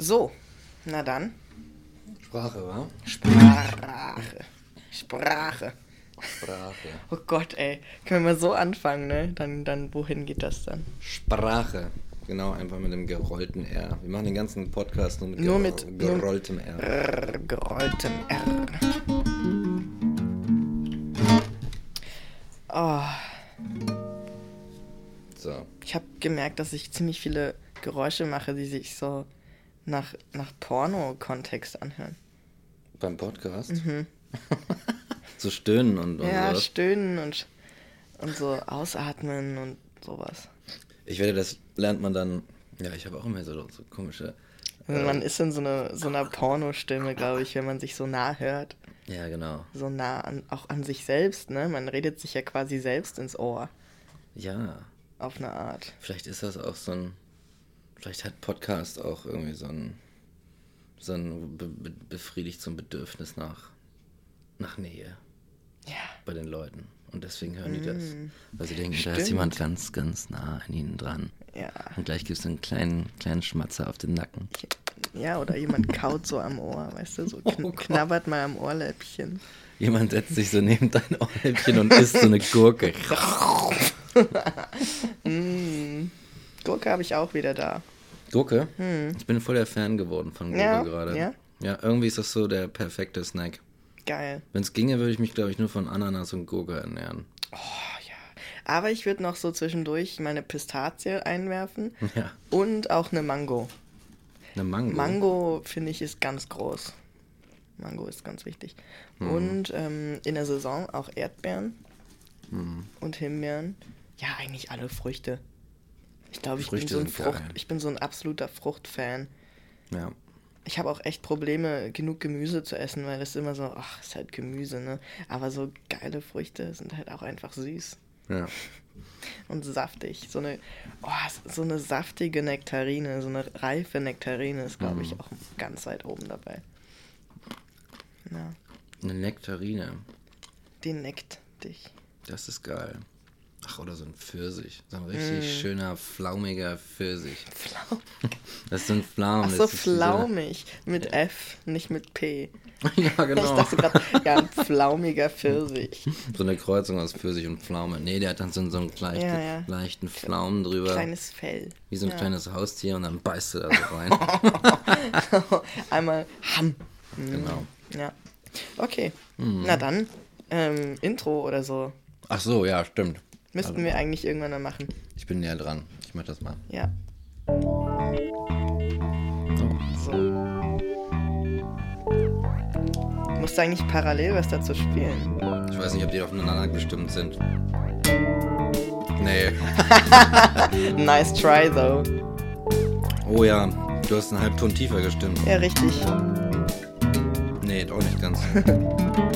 So, na dann. Sprache, wa? Sprache. Sprache. Sprache. Oh Gott, ey. Können wir mal so anfangen, ne? Dann, dann, wohin geht das dann? Sprache. Genau, einfach mit dem gerollten R. Wir machen den ganzen Podcast nur mit, Nur gero- mit- gerolltem R. R, gerolltem R. Oh, So. ich habe gemerkt, dass ich ziemlich viele Geräusche mache, die sich so nach, nach Porno-Kontext anhören. Beim Podcast? so stöhnen und, und Mhm. ja, sowas. stöhnen und, und so ausatmen und sowas. Ich werde, das lernt man dann. Ja, ich habe auch immer so, so komische. Also man ist in so, eine, so einer Pornostimme, glaube ich, wenn man sich so nah hört. Ja, genau. So nah an, auch an sich selbst, ne? Man redet sich ja quasi selbst ins Ohr. Ja. Auf eine Art. Vielleicht ist das auch so ein. Vielleicht hat Podcast auch irgendwie so ein. So ein be be befriedigt so ein Bedürfnis nach. nach Nähe Ja. bei den Leuten. Und deswegen hören die das. Weil sie denken, da Mm. Stimmt. ist jemand ganz, ganz nah an ihnen dran. Ja. Und gleich gibt es einen kleinen, kleinen Schmatzer auf den Nacken. Ja, oder jemand kaut so am Ohr, weißt du, so kn Oh knabbert mal am Ohrläppchen. Jemand setzt sich so neben dein Ohrläppchen und isst so eine Gurke. Gurke habe ich auch wieder da. Gurke? Ich bin voll der Fan geworden von Gurke Hm. Ja? gerade. Ja? Ja, irgendwie ist das so der perfekte Snack. Geil. Wenn es ginge, würde ich mich, glaube ich, nur von Ananas und Gurke ernähren. Oh ja. Aber ich würde noch so zwischendurch meine Pistazie einwerfen Ja. und auch eine Mango. Eine Mango. Mango finde ich ist ganz groß. Mango ist ganz wichtig. Hm. Und ähm, in der Saison auch Erdbeeren Hm. und Himbeeren. Ja, eigentlich alle Früchte. Ich glaube, ich bin so ein Frucht, geil. ich bin so ein absoluter Fruchtfan. Ja. Ich habe auch echt Probleme, genug Gemüse zu essen, weil das immer so, ach, ist halt Gemüse, ne? Aber so geile Früchte sind halt auch einfach süß Ja. und saftig. So eine, oh, so eine saftige Nektarine, so eine reife Nektarine ist, glaube Mhm. ich, auch ganz weit oben dabei. Ja, Eine Nektarine. die neckt dich. Das ist geil. Ach, oder so ein Pfirsich. So ein richtig Mm. schöner, flaumiger Pfirsich. Flaum. Das sind Pflaumen. Ach so, ist flaumig. Mit F, nicht mit P. ja, Ich genau. dachte gerade, ja, ein flaumiger Pfirsich. So eine Kreuzung aus Pfirsich und Pflaume. Nee, der hat dann so, so einen leichten, Ja, ja. leichten Pflaumen drüber. Kleines Fell. wie so ein ja. kleines Haustier und dann beißt du da so rein. Einmal Ham. genau. Ja. Okay. Mhm. Na dann, ähm, Intro oder so. Ach so, ja, stimmt. Müssten wir eigentlich irgendwann mal machen. Ich bin näher dran. Ich mach das mal. Ja. So. Musst du eigentlich parallel was dazu spielen? Ich weiß nicht, ob die aufeinander gestimmt sind. Nee. Nice try, though. Oh ja, du hast einen Halbton tiefer gestimmt. Ja, richtig. Nee, doch nicht ganz.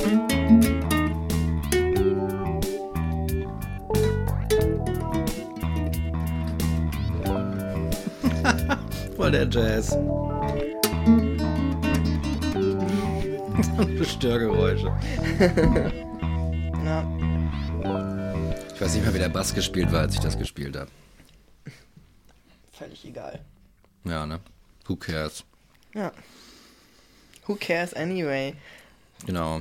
Voll der Jazz. Störgeräusche. Ja. Ich weiß nicht mehr, wie der Bass gespielt war, als ich das gespielt habe. Völlig egal. Ja, ne? Who cares? Ja. Who cares anyway? Genau.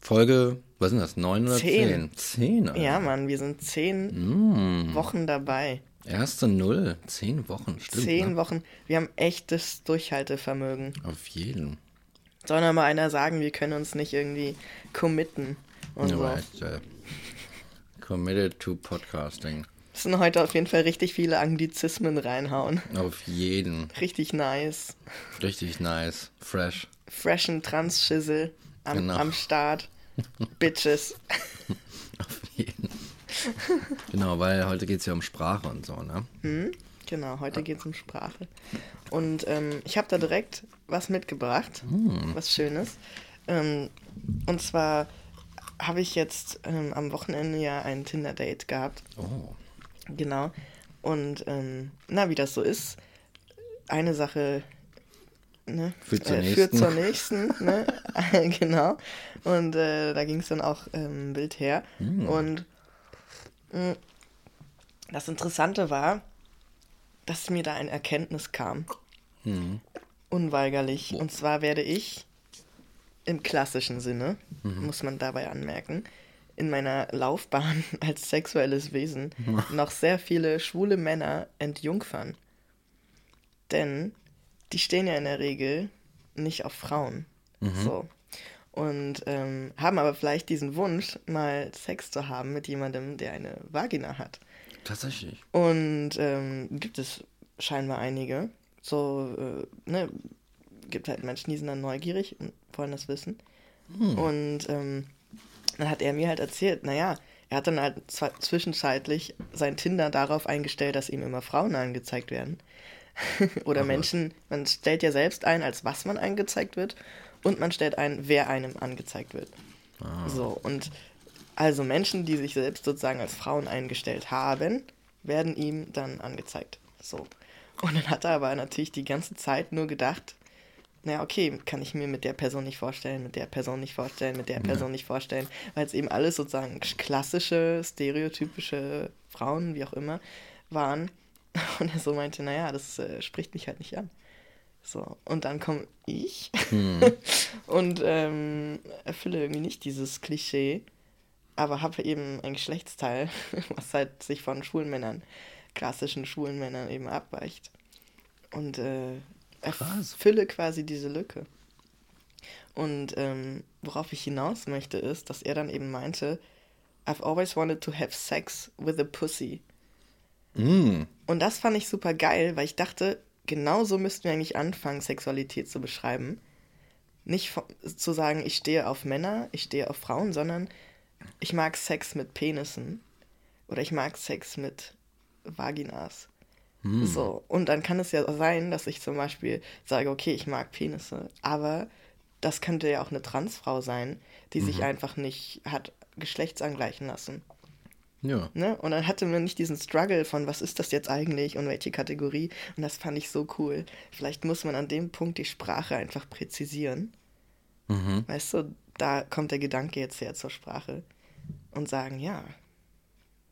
Folge, was sind das? Neun oder Zehn. zehn? Zehn, Alter. Ja, Mann, wir sind zehn Mm, Wochen dabei. Erste Null. Zehn Wochen, stimmt. zehn ne? Wochen. Wir haben echtes Durchhaltevermögen. Auf jeden. Soll noch mal einer sagen, wir können uns nicht irgendwie committen und so. Right, äh, committed to podcasting. Es sind heute auf jeden Fall richtig viele Anglizismen reinhauen. Auf jeden. Richtig nice. Richtig nice. Fresh. Freshen Trans-Schissel am, Genau. am Start. Bitches. Auf jeden. genau, weil heute geht es ja um Sprache und so, ne? Genau, heute geht es um Sprache. Und ähm, ich habe da direkt was mitgebracht, Hm. was Schönes. Ähm, und zwar habe ich jetzt ähm, am Wochenende ja ein Tinder-Date gehabt. Oh. Genau. Und ähm, na, wie das so ist, eine Sache ne, Führt zur äh, nächsten. zur nächsten. Ne? genau. Und äh, da ging es dann auch ähm, wild her. Hm. Und das Interessante war, dass mir da eine Erkenntnis kam. Hm. unweigerlich. Und zwar werde ich im klassischen Sinne, Mhm. muss man dabei anmerken, in meiner Laufbahn als sexuelles Wesen noch sehr viele schwule Männer entjungfern. Denn die stehen ja in der Regel nicht auf Frauen. So. Und ähm, haben aber vielleicht diesen Wunsch, mal Sex zu haben mit jemandem, der eine Vagina hat. Tatsächlich. Und ähm, gibt es scheinbar einige. So, äh, ne, gibt halt Menschen, die sind dann neugierig und wollen das wissen. Und ähm, dann hat er mir halt erzählt, naja, er hat dann halt zwischenzeitlich sein Tinder darauf eingestellt, dass ihm immer Frauen angezeigt werden. Oder Ach was. Menschen, man stellt ja selbst ein, als was man angezeigt wird und man stellt ein, wer einem angezeigt wird. So, und also Menschen, die sich selbst sozusagen als Frauen eingestellt haben, werden ihm dann angezeigt. So. Und dann hat er aber natürlich die ganze Zeit nur gedacht, naja, okay, kann ich mir mit der Person nicht vorstellen, mit der Person nicht vorstellen, mit der Person nicht vorstellen, weil es eben alles sozusagen klassische, stereotypische Frauen, wie auch immer, waren. Und er so meinte, naja, das äh, spricht mich halt nicht an. So, und dann komme ich und ähm, erfülle irgendwie nicht dieses Klischee, aber habe eben ein Geschlechtsteil, was halt sich von schwulen Männern, klassischen schwulen Männern eben abweicht. Und äh, Krass. erfülle quasi diese Lücke. Und ähm, worauf ich hinaus möchte, ist, dass er dann eben meinte, I've always wanted to have sex with a pussy. Mm. Und das fand ich super geil, weil ich dachte, genau so müssten wir eigentlich anfangen, Sexualität zu beschreiben. Nicht von, zu sagen, ich stehe auf Männer, ich stehe auf Frauen, sondern ich mag Sex mit Penissen. Oder ich mag Sex mit Vaginas. So, und dann kann es ja sein, dass ich zum Beispiel sage, okay, ich mag Penisse, aber das könnte ja auch eine Transfrau sein, die sich einfach nicht hat geschlechtsangleichen lassen. Ja. Ne? Und dann hatte man nicht diesen Struggle von, was ist das jetzt eigentlich und welche Kategorie. Und das fand ich so cool. Vielleicht muss man an dem Punkt die Sprache einfach präzisieren. Mhm. Weißt du, da kommt der Gedanke jetzt her zur Sprache. Und sagen, ja,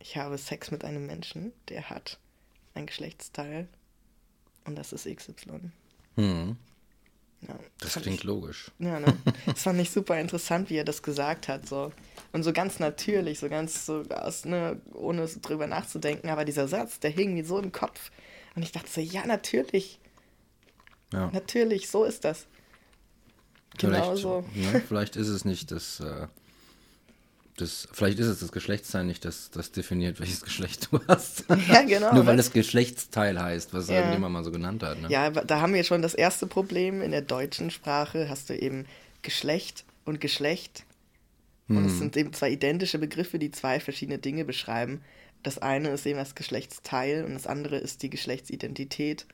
ich habe Sex mit einem Menschen, der hat ein Geschlechtsteil. Und das ist XY. Hm. Ja, Das klingt ich, logisch. Ja, ne? Das fand ich super interessant, wie er das gesagt hat. So. Und so ganz natürlich, so ganz so aus, ne, ohne drüber nachzudenken. Aber dieser Satz, der hing mir so im Kopf. Und ich dachte so, ja, natürlich, Ja. natürlich, so ist das. Genau Vielleicht, so. ne, vielleicht ist es nicht das, äh, das. Vielleicht ist es das Geschlechtsteil nicht, das, das definiert, welches Geschlecht du hast. Ja, genau. Nur weil ne? es Geschlechtsteil heißt, was Ja. irgendjemand mal so genannt hat. Ne? Ja, da haben wir schon das erste Problem. In der deutschen Sprache hast du eben Geschlecht und Geschlecht. Und es sind eben zwei identische Begriffe, die zwei verschiedene Dinge beschreiben. Das eine ist eben das Geschlechtsteil und das andere ist die Geschlechtsidentität.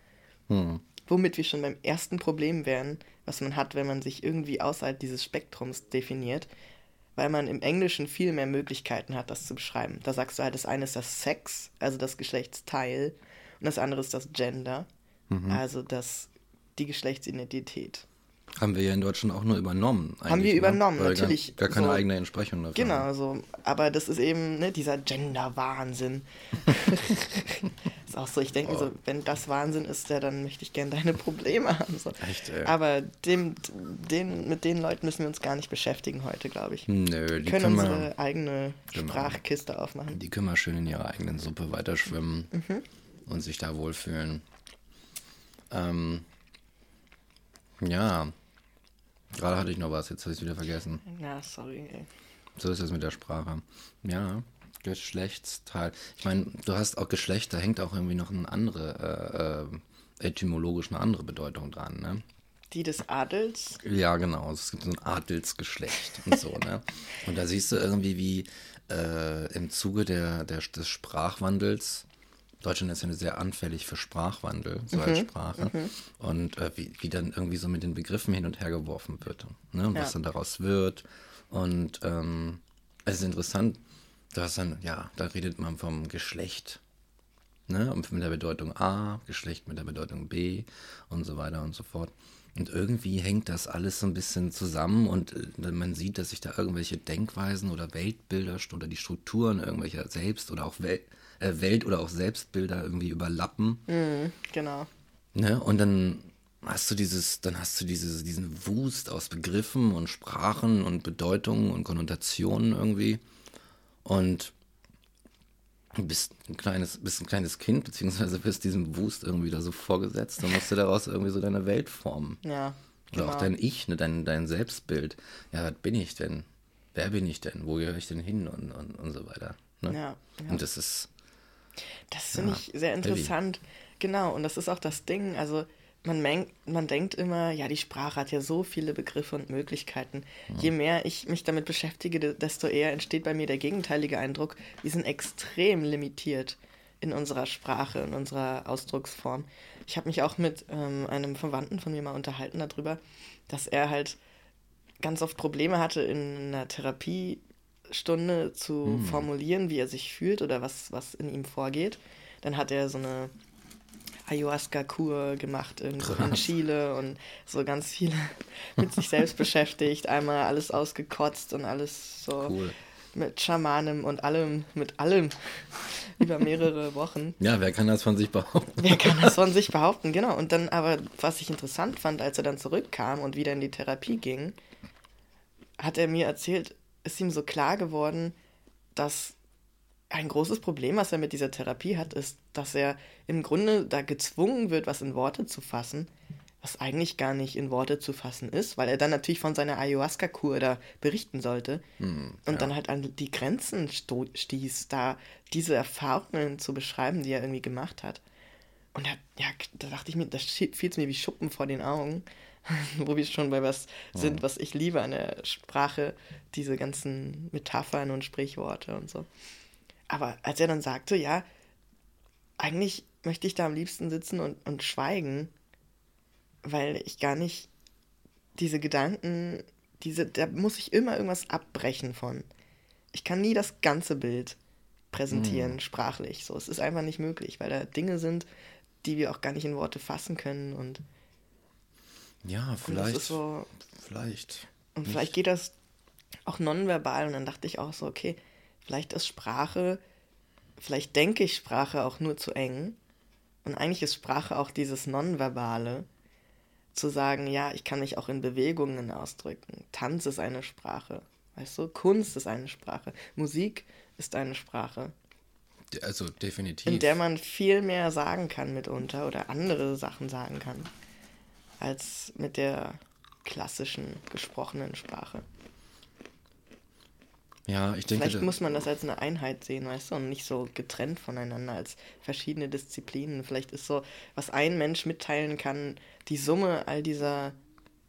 Hm. Womit wir schon beim ersten Problem wären, was man hat, wenn man sich irgendwie außerhalb dieses Spektrums definiert, weil man im Englischen viel mehr Möglichkeiten hat, das zu beschreiben. Da sagst du halt, das eine ist das Sex, also das Geschlechtsteil, und das andere ist das Gender, also das, die Geschlechtsidentität. Haben wir ja in Deutschland auch nur übernommen. Haben wir eigentlich, übernommen, Weil natürlich. Gar, gar keine So. eigene Entsprechung dafür. Genau, so. Aber das ist eben ne, dieser Gender-Wahnsinn. ist auch so, ich denke mir so, wenn das Wahnsinn ist, ja, dann möchte ich gerne deine Probleme haben. So. Echt, ey. Aber dem, den, mit den Leuten müssen wir uns gar nicht beschäftigen heute, glaube ich. Nö, Wir die können können, unsere wir, eigene Genau. Sprachkiste aufmachen. die können wir schön in ihrer eigenen Suppe weiterschwimmen Mhm. und sich da wohlfühlen. Ähm, ja, gerade hatte ich noch was, jetzt habe ich es wieder vergessen. Ja, sorry. Ey. So ist es mit der Sprache. Ja, Geschlechtsteil. Ich meine, du hast auch Geschlecht, da hängt auch irgendwie noch eine andere, äh, äh, etymologisch eine andere Bedeutung dran, ne? Die des Adels. Ja, genau. Es gibt so ein Adelsgeschlecht und so, ne? Und da siehst du irgendwie, wie äh, im Zuge der, der, des Sprachwandels, Deutschland ist ja sehr anfällig für Sprachwandel, so als Sprache, und äh, wie, wie dann irgendwie so mit den Begriffen hin und her geworfen wird, ne? Und was Ja. dann daraus wird. Und ähm, es ist interessant, du hast dann, ja, da redet man vom Geschlecht ne? Und mit der Bedeutung A, Geschlecht mit der Bedeutung B und so weiter und so fort. Und irgendwie hängt das alles so ein bisschen zusammen und äh, man sieht, dass sich da irgendwelche Denkweisen oder Weltbilder oder die Strukturen irgendwelcher Selbst- oder auch Wel Welt- oder auch Selbstbilder irgendwie überlappen. Mhm, genau. Ne? Und dann hast du dieses, dann hast du dieses, diesen Wust aus Begriffen und Sprachen und Bedeutungen und Konnotationen irgendwie. Und bist ein kleines, bist ein kleines Kind, beziehungsweise bist diesem Wust irgendwie da so vorgesetzt. Dann musst du daraus irgendwie so deine Welt formen. Ja. Oder auch dein Ich, ne, dein, dein Selbstbild. Ja, was bin ich denn? Wer bin ich denn? Wo gehöre ich denn hin? Und, und, und so weiter. Ne? Ja, ja. Und das ist, Das finde Ja, ich sehr interessant. Genau, und das ist auch das Ding. Also man, man denkt immer, ja, die Sprache hat ja so viele Begriffe und Möglichkeiten. Je mehr ich mich damit beschäftige, de- desto eher entsteht bei mir der gegenteilige Eindruck, wir sind extrem limitiert in unserer Sprache, in unserer Ausdrucksform. Ich habe mich auch mit ähm, einem Verwandten von mir mal unterhalten darüber, dass er halt ganz oft Probleme hatte, in einer Therapiestunde zu formulieren, wie er sich fühlt oder was, was in ihm vorgeht. Dann hat er so eine Ayahuasca-Kur gemacht irgendwo in Chile und so ganz viele mit sich selbst beschäftigt, einmal alles ausgekotzt und alles so Cool. mit Schamanem und allem, mit allem über mehrere Wochen. ja, wer kann das von sich behaupten? Wer kann das von sich behaupten, genau. Und dann aber, was ich interessant fand, als er dann zurückkam und wieder in die Therapie ging, hat er mir erzählt, ist ihm so klar geworden, dass ein großes Problem, was er mit dieser Therapie hat, ist, dass er im Grunde da gezwungen wird, was in Worte zu fassen, was eigentlich gar nicht in Worte zu fassen ist, weil er dann natürlich von seiner Ayahuasca-Kur da berichten sollte und dann halt an die Grenzen stieß, da diese Erfahrungen zu beschreiben, die er irgendwie gemacht hat. Und da, ja, da dachte ich mir, da fiel es mir wie Schuppen vor den Augen, wo wir schon bei was sind, was ich liebe an der Sprache, diese ganzen Metaphern und Sprichworte und so. Aber als er dann sagte, ja, eigentlich möchte ich da am liebsten sitzen und, und schweigen, weil ich gar nicht diese Gedanken, diese, da muss ich immer irgendwas abbrechen von. Ich kann nie das ganze Bild präsentieren, sprachlich. So, es ist einfach nicht möglich, weil da Dinge sind, die wir auch gar nicht in Worte fassen können und, Ja, vielleicht. so, Vielleicht. und vielleicht geht das auch nonverbal und dann dachte ich auch so, okay, vielleicht ist Sprache, vielleicht denke ich Sprache auch nur zu eng und eigentlich ist Sprache auch dieses Nonverbale, zu sagen, ja, ich kann mich auch in Bewegungen ausdrücken. Tanz ist eine Sprache, weißt du, Kunst ist eine Sprache, Musik ist eine Sprache, Also definitiv. in der man viel mehr sagen kann mitunter oder andere Sachen sagen kann, als mit der klassischen gesprochenen Sprache. ja, ich denke, Vielleicht muss man das als eine Einheit sehen, weißt du, und nicht so getrennt voneinander als verschiedene Disziplinen. Vielleicht ist so, was ein Mensch mitteilen kann, die Summe all dieser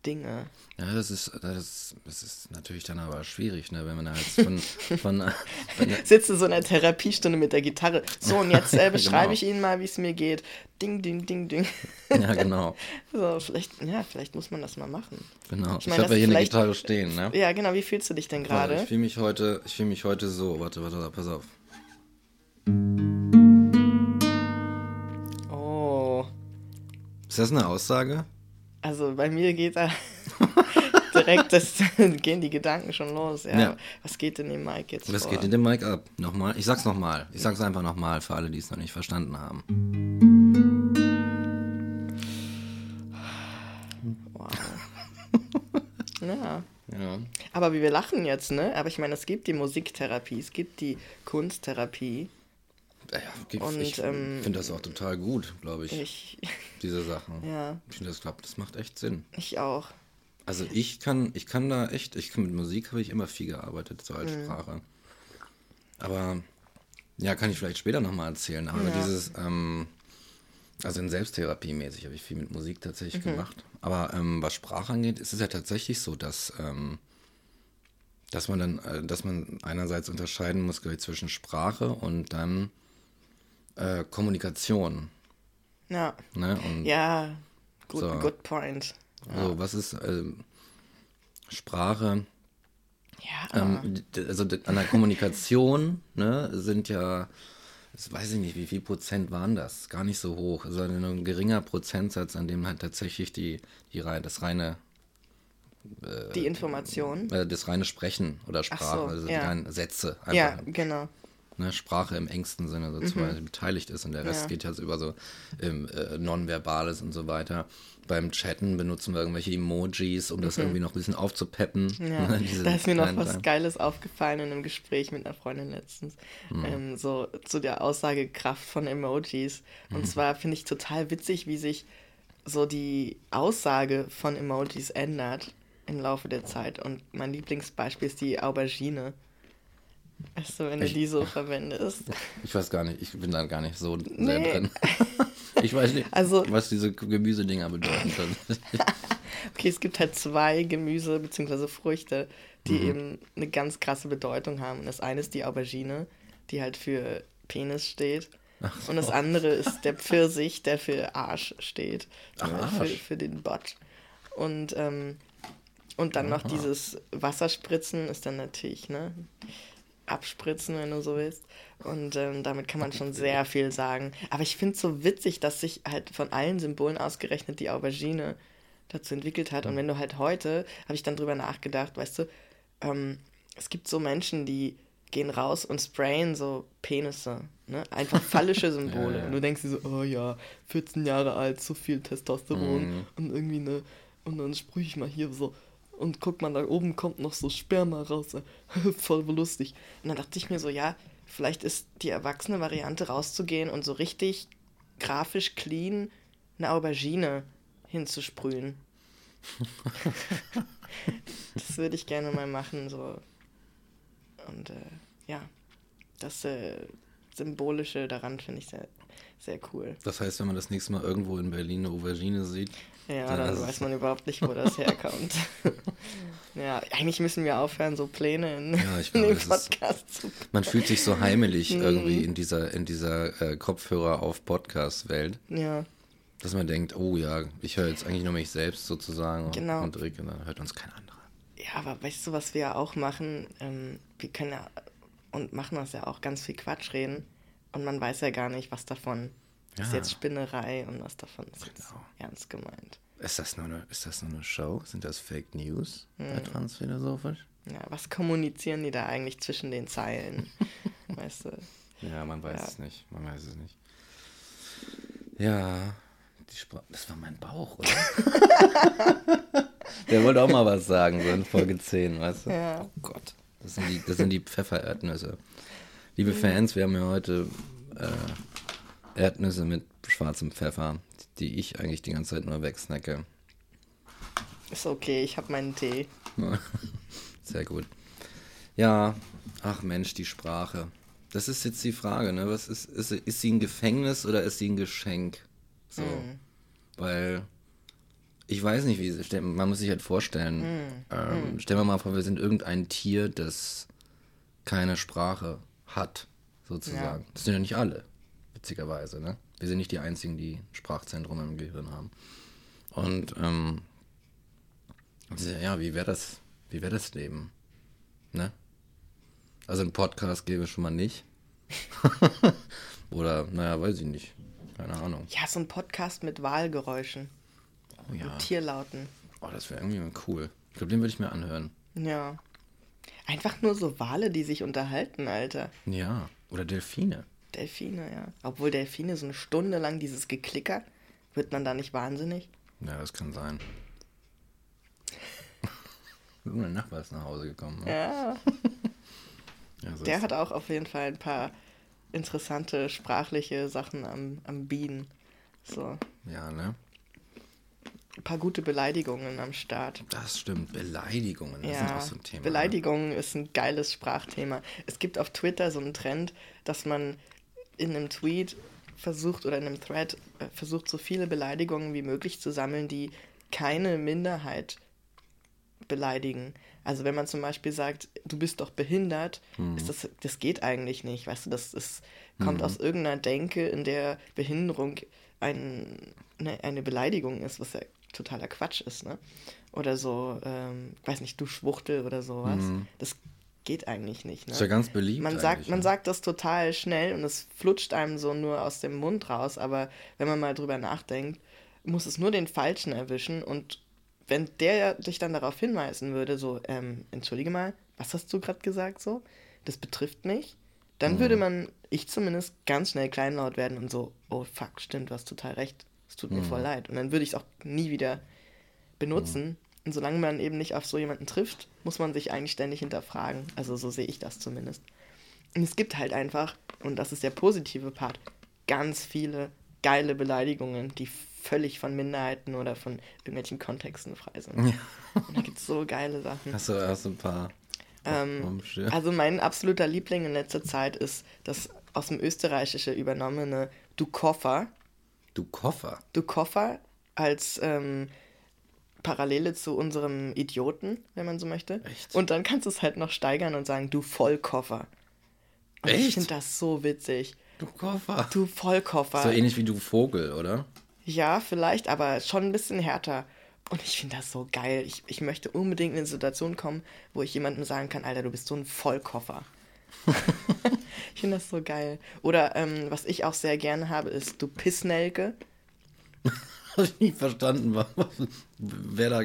Dinge. Ja, das ist, das ist, das ist natürlich dann aber schwierig, ne, wenn man da jetzt von, von wenn, Sitze so in einer Therapiestunde mit der Gitarre. So, und jetzt äh, beschreibe Genau. ich Ihnen mal, wie es mir geht. Ding, ding, ding, ding. ja genau, So, vielleicht, ja, vielleicht muss man das mal machen. genau. Ich Ich, meine, habe ja hier eine Gitarre stehen, ne? Ja, genau, wie fühlst du dich denn gerade? Ich fühle mich heute, ich fühle mich heute so. Warte, warte, warte, pass auf. Oh, Ist das eine Aussage? Also bei mir geht da direkt, das, gehen die Gedanken schon los. Ja, Ja. was geht in dem Mic jetzt Was vor? geht in dem Mic ab? Nochmal? Ich sag's nochmal. Ich sag's einfach nochmal für alle, die es noch nicht verstanden haben. Wow. ja. Ja. Aber wir lachen jetzt, ne? Aber ich meine, es gibt die Musiktherapie, es gibt die Kunsttherapie. Ja Und, ich ähm, finde das auch total gut, glaube ich, Ich, diese Sachen. ja, Ich finde das klappt, das macht echt Sinn. ich auch. Also ich kann, ich kann da echt, ich kann mit Musik habe ich immer viel gearbeitet, so als Mhm. Sprache. Aber ja, kann ich vielleicht später nochmal erzählen. Aber Ja. dieses, ähm, also in Selbsttherapie mäßig habe ich viel mit Musik tatsächlich Mhm. gemacht. Aber ähm, was Sprache angeht, ist es ja tatsächlich so, dass, ähm, dass man dann, äh, dass man einerseits unterscheiden muss, glaube ich, zwischen Sprache und dann äh, Kommunikation. Ja, Ne? Und ja, good, So. good point. also was ist ähm, Sprache? Ja, Ähm, also an der Kommunikation ne, sind ja, das weiß ich nicht, wie viel Prozent waren das? Gar nicht so hoch. Also ein geringer Prozentsatz, an dem halt tatsächlich die, die das reine die Information. äh, das reine Sprechen oder Sprache, so, also ja. die reinen Sätze einfach Ja, genau. Ne, Sprache im engsten Sinne sozusagen mhm. beteiligt ist und der Rest ja. geht ja so über so ähm, äh, Nonverbales und so weiter. Beim Chatten benutzen wir irgendwelche Emojis, um das mhm. irgendwie noch ein bisschen aufzupeppen. Ja. da ist mir noch was Geiles aufgefallen in einem Gespräch mit einer Freundin letztens. Mhm. Ähm, so zu der Aussagekraft von Emojis. Und mhm. zwar finde ich total witzig, wie sich so die Aussage von Emojis ändert im Laufe der Zeit. Und mein Lieblingsbeispiel ist die Aubergine. Du, wenn ich, du die so verwendest. Ich weiß gar nicht, ich bin da gar nicht so nee. sehr drin. Ich weiß nicht, also, was diese Gemüsedinger bedeuten. okay, es gibt halt zwei Gemüse bzw. Früchte, die mhm. eben eine ganz krasse Bedeutung haben. Das eine ist die Aubergine, die halt für Penis steht. So. Und das andere ist der Pfirsich, der für Arsch steht. Ach, Arsch. Für, für den Butt. Und, ähm, und dann Aha. noch dieses Wasserspritzen ist dann natürlich, ne? Abspritzen, wenn du so willst. Und ähm, damit kann man schon sehr viel sagen. Aber ich finde es so witzig, dass sich halt von allen Symbolen ausgerechnet die Aubergine dazu entwickelt hat. Und wenn du halt heute, habe ich dann drüber nachgedacht, weißt du, ähm, es gibt so Menschen, die gehen raus und sprayen so Penisse. Ne? Einfach fallische Symbole. ja, ja. Und du denkst dir so, oh ja, 14 Jahre alt, so viel Testosteron mhm. und irgendwie eine. Und dann sprühe ich mal hier so und guck mal, da oben kommt noch so Sperma raus. Voll lustig. Und dann dachte ich mir so, ja, vielleicht ist die erwachsene Variante rauszugehen und so richtig grafisch clean eine Aubergine hinzusprühen. das würde ich gerne mal machen, so. Und äh, ja, das äh, Symbolische daran finde ich sehr, sehr cool. Das heißt, wenn man das nächste Mal irgendwo in Berlin eine Aubergine sieht, ja, dann, dann weiß man überhaupt nicht, wo das herkommt. ja, eigentlich müssen wir aufhören, so Pläne in, ja, ich glaube, in den Podcast ist, zu Man fühlt sich so heimelig irgendwie in dieser, in dieser äh, Kopfhörer auf Podcast-Welt. Ja. Dass man denkt, oh ja, ich höre jetzt eigentlich nur mich selbst sozusagen genau. und Rick, und dann hört uns kein anderer. Ja, aber weißt du, was wir ja auch machen? Ähm, wir können ja und machen das ja auch ganz viel Quatsch reden und man weiß ja gar nicht, was davon ja. ist jetzt Spinnerei und was davon ist jetzt genau. ernst gemeint. Ist das, nur eine, ist das nur eine Show? Sind das Fake News hm. Transphilosophisch? Ja, was kommunizieren die da eigentlich zwischen den Zeilen? weißt du? Ja, man weiß ja. es nicht. Man weiß es nicht. Ja, die Spra das war mein Bauch, oder? Der wollte auch mal was sagen, so in Folge 10, weißt du? Ja. Oh Gott, das sind die, das sind die Pfeffererdnüsse. Liebe mhm. Fans, wir haben ja heute äh, Erdnüsse mit schwarzem Pfeffer, die ich eigentlich die ganze Zeit nur wegsnacke. Ist okay, ich habe meinen Tee. Sehr gut. Ja, ach Mensch, die Sprache. Das ist jetzt die Frage, ne? Was ist, ist, ist sie ein Gefängnis oder ist sie ein Geschenk? So. Mm. Weil ich weiß nicht, wie man muss sich halt vorstellen. Mm. Ähm, mm. Stellen wir mal vor, wir sind irgendein Tier, das keine Sprache hat, sozusagen. Ja. Das sind ja nicht alle witzigerweise. Ne? Wir sind nicht die Einzigen, die Sprachzentrum im Gehirn haben. Und ähm, ja, wie wäre das, wie wäre das Leben? Ne? Also ein Podcast gäbe es schon mal nicht. Oder, naja, weiß ich nicht. Keine Ahnung. Ja, so ein Podcast mit Wahlgeräuschen. Oh ja. Und Tierlauten. Oh, das wäre irgendwie cool. Ich glaube, den würde ich mir anhören. Ja. Einfach nur so Wale, die sich unterhalten, Alter. Ja. Oder Delfine. Delfine, ja. Obwohl Delfine so eine Stunde lang dieses Geklicker, wird man da nicht wahnsinnig? Ja, das kann sein. Irgendein Nachbar ist nach Hause gekommen. Ne? Ja. ja so Der hat auch auf jeden Fall ein paar interessante sprachliche Sachen am, am Bienen. So. Ja, ne? Ein paar gute Beleidigungen am Start. Das stimmt, Beleidigungen, das ja, sind auch so ein Thema. Beleidigungen ne? ist ein geiles Sprachthema. Es gibt auf Twitter so einen Trend, dass man in einem Tweet versucht oder in einem Thread äh, versucht, so viele Beleidigungen wie möglich zu sammeln, die keine Minderheit beleidigen. Also wenn man zum Beispiel sagt, du bist doch behindert, mhm. ist das, das geht eigentlich nicht. Weißt du, das ist, kommt mhm. aus irgendeiner Denke, in der Behinderung ein, ne, eine Beleidigung ist, was ja totaler Quatsch ist, ne? Oder so, ähm, weiß nicht, du Schwuchtel oder sowas. Mhm. Das geht eigentlich nicht. Ne? Ist ja ganz beliebt. Man sagt, man sagt das total schnell und es flutscht einem so nur aus dem Mund raus, aber wenn man mal drüber nachdenkt, muss es nur den Falschen erwischen und wenn der dich dann darauf hinweisen würde, so, ähm, entschuldige mal, was hast du gerade gesagt so? Das betrifft mich, dann würde man, ich zumindest, ganz schnell kleinlaut werden und so, oh fuck, stimmt, du hast total recht. Es tut mir voll leid. Und dann würde ich es auch nie wieder benutzen. Und solange man eben nicht auf so jemanden trifft, muss man sich eigentlich ständig hinterfragen. Also so sehe ich das zumindest. Und es gibt halt einfach, und das ist der positive Part, ganz viele geile Beleidigungen, die völlig von Minderheiten oder von irgendwelchen Kontexten frei sind. Und da gibt es so geile Sachen. Hast du, du ein paar? Ähm, also mein absoluter Liebling in letzter Zeit ist das aus dem Österreichische übernommene Du Koffer. du Koffer. Du Koffer als ähm, Parallele zu unserem Idioten, wenn man so möchte. Echt? Und dann kannst du es halt noch steigern und sagen, du Vollkoffer. Und ich Echt? finde das so witzig. Du Koffer. Du Vollkoffer. So ähnlich wie du Vogel, oder? Ja, vielleicht, aber schon ein bisschen härter. Und ich finde das so geil. Ich, ich möchte unbedingt in eine Situation kommen, wo ich jemandem sagen kann, Alter, du bist so ein Vollkoffer. ich finde das so geil. Oder ähm, was ich auch sehr gerne habe, ist du Pissnelke. Habe ich nicht verstanden. Wer da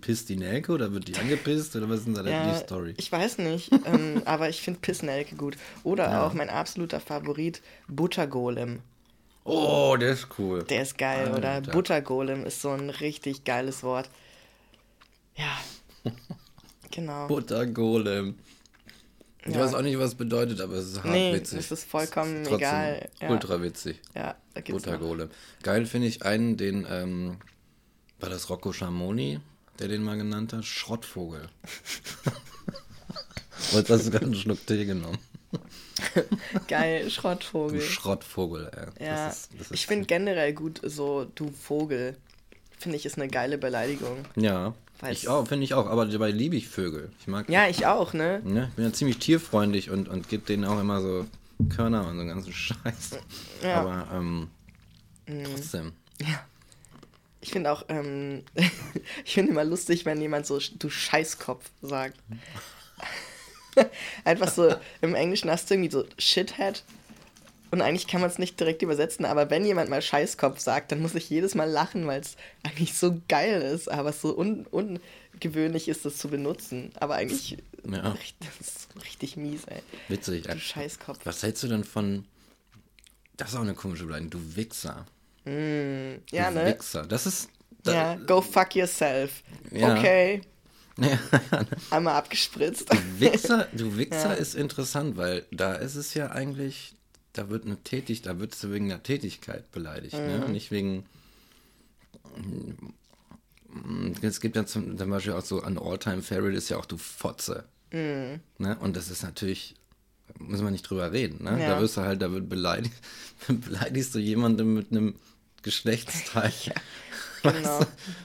pisst die Nelke oder wird die angepisst oder was ist denn da Ja, die Story? Ich weiß nicht, ähm, aber ich finde Pissnelke gut. Oder Ja. auch mein absoluter Favorit, Buttergolem. Oh, der ist cool. Der ist geil, oder? Alter. Buttergolem ist so ein richtig geiles Wort. Ja. Genau. Buttergolem. Ich Ja. weiß auch nicht, was es bedeutet, aber es ist hart Nee, witzig. es ist vollkommen Trotzdem egal. Ja. Ultra witzig. Ja, da gibt's. Buttergolem. Geil finde ich einen, den, ähm, war das Rocco Schamoni, der den mal genannt hat? Schrottvogel. Und hast du gerade einen Schluck Tee genommen. Geil, Du Schrottvogel. Schrottvogel, ey. ja, Das ist, das ist ich finde generell gut so, du Vogel. Finde ich, ist eine geile Beleidigung. Ja, ich auch, finde ich auch. Aber dabei liebe ich Vögel. Ich mag Ja, ich auch, ne? Ne? Ich bin ja ziemlich tierfreundlich und, und gebe denen auch immer so Körner und so einen ganzen Scheiß. Ja. Aber ähm, trotzdem. Ja. Ich finde auch, ähm, ich finde immer lustig, wenn jemand so, du Scheißkopf sagt. Einfach so, im Englischen hast du irgendwie so Shithead. Und eigentlich kann man es nicht direkt übersetzen, aber wenn jemand mal Scheißkopf sagt, dann muss ich jedes Mal lachen, weil es eigentlich so geil ist, aber es so un ungewöhnlich ist, das zu benutzen. Aber eigentlich Ja. richtig, das ist richtig mies, ey. Witzig. Du Scheißkopf. Was hältst du denn von. Das ist auch eine komische Beleidigung. Du Wichser. Ja, du ne? Wichser. Das ist. Da, Ja, go fuck yourself. Ja. Okay, Ja. einmal abgespritzt. Wichser, du Wichser Ja. ist interessant, weil da ist es ja eigentlich. Da wird eine Tätig, da wird es wegen der Tätigkeit beleidigt, ne? Mhm. Nicht wegen. Es gibt ja zum, zum Beispiel auch so ein All-Time-Favorite ist ja auch du Fotze. Mhm. Ne? Und das ist natürlich, müssen wir nicht drüber reden, ne? Ja. Da wirst du halt, da wird beleidigt, beleidigst du jemanden mit einem Geschlechtsteil. genau.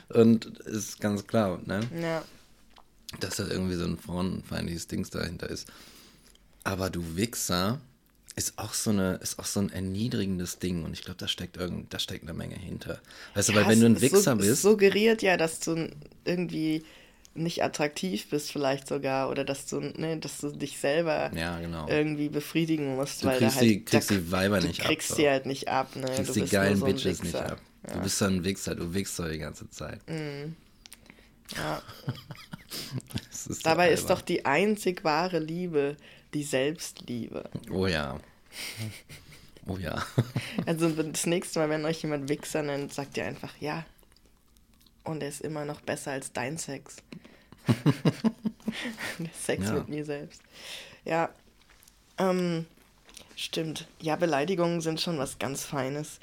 Und ist ganz klar, ne? Ja. Dass da irgendwie so ein frauenfeindliches Dings dahinter ist. Aber du Wichser ist auch so eine, ist auch so ein erniedrigendes Ding und ich glaube, da steckt irgend, da steckt eine Menge hinter. Weißt du, weil Ja, wenn du ein Wichser es bist, suggeriert ja, dass du irgendwie nicht attraktiv bist vielleicht sogar oder dass du, ne, dass du dich selber ja genau, irgendwie befriedigen musst, Du weil kriegst da halt die- kriegst da- die Weiber du nicht ab, kriegst so. die halt nicht ab, ne? kriegst du die bist geilen so Bitches nicht ab. Du bist so ein Wichser, du wichst doch die ganze Zeit. Ja. Das ist Dabei so ist doch die einzig wahre Liebe die Selbstliebe. Oh ja. Oh ja. Also das nächste Mal, wenn euch jemand Wichser nennt, sagt ihr einfach ja. Und er ist immer noch besser als dein Sex. Der Sex Ja. mit mir selbst. Ja. Ähm, stimmt. Ja, Beleidigungen sind schon was ganz Feines.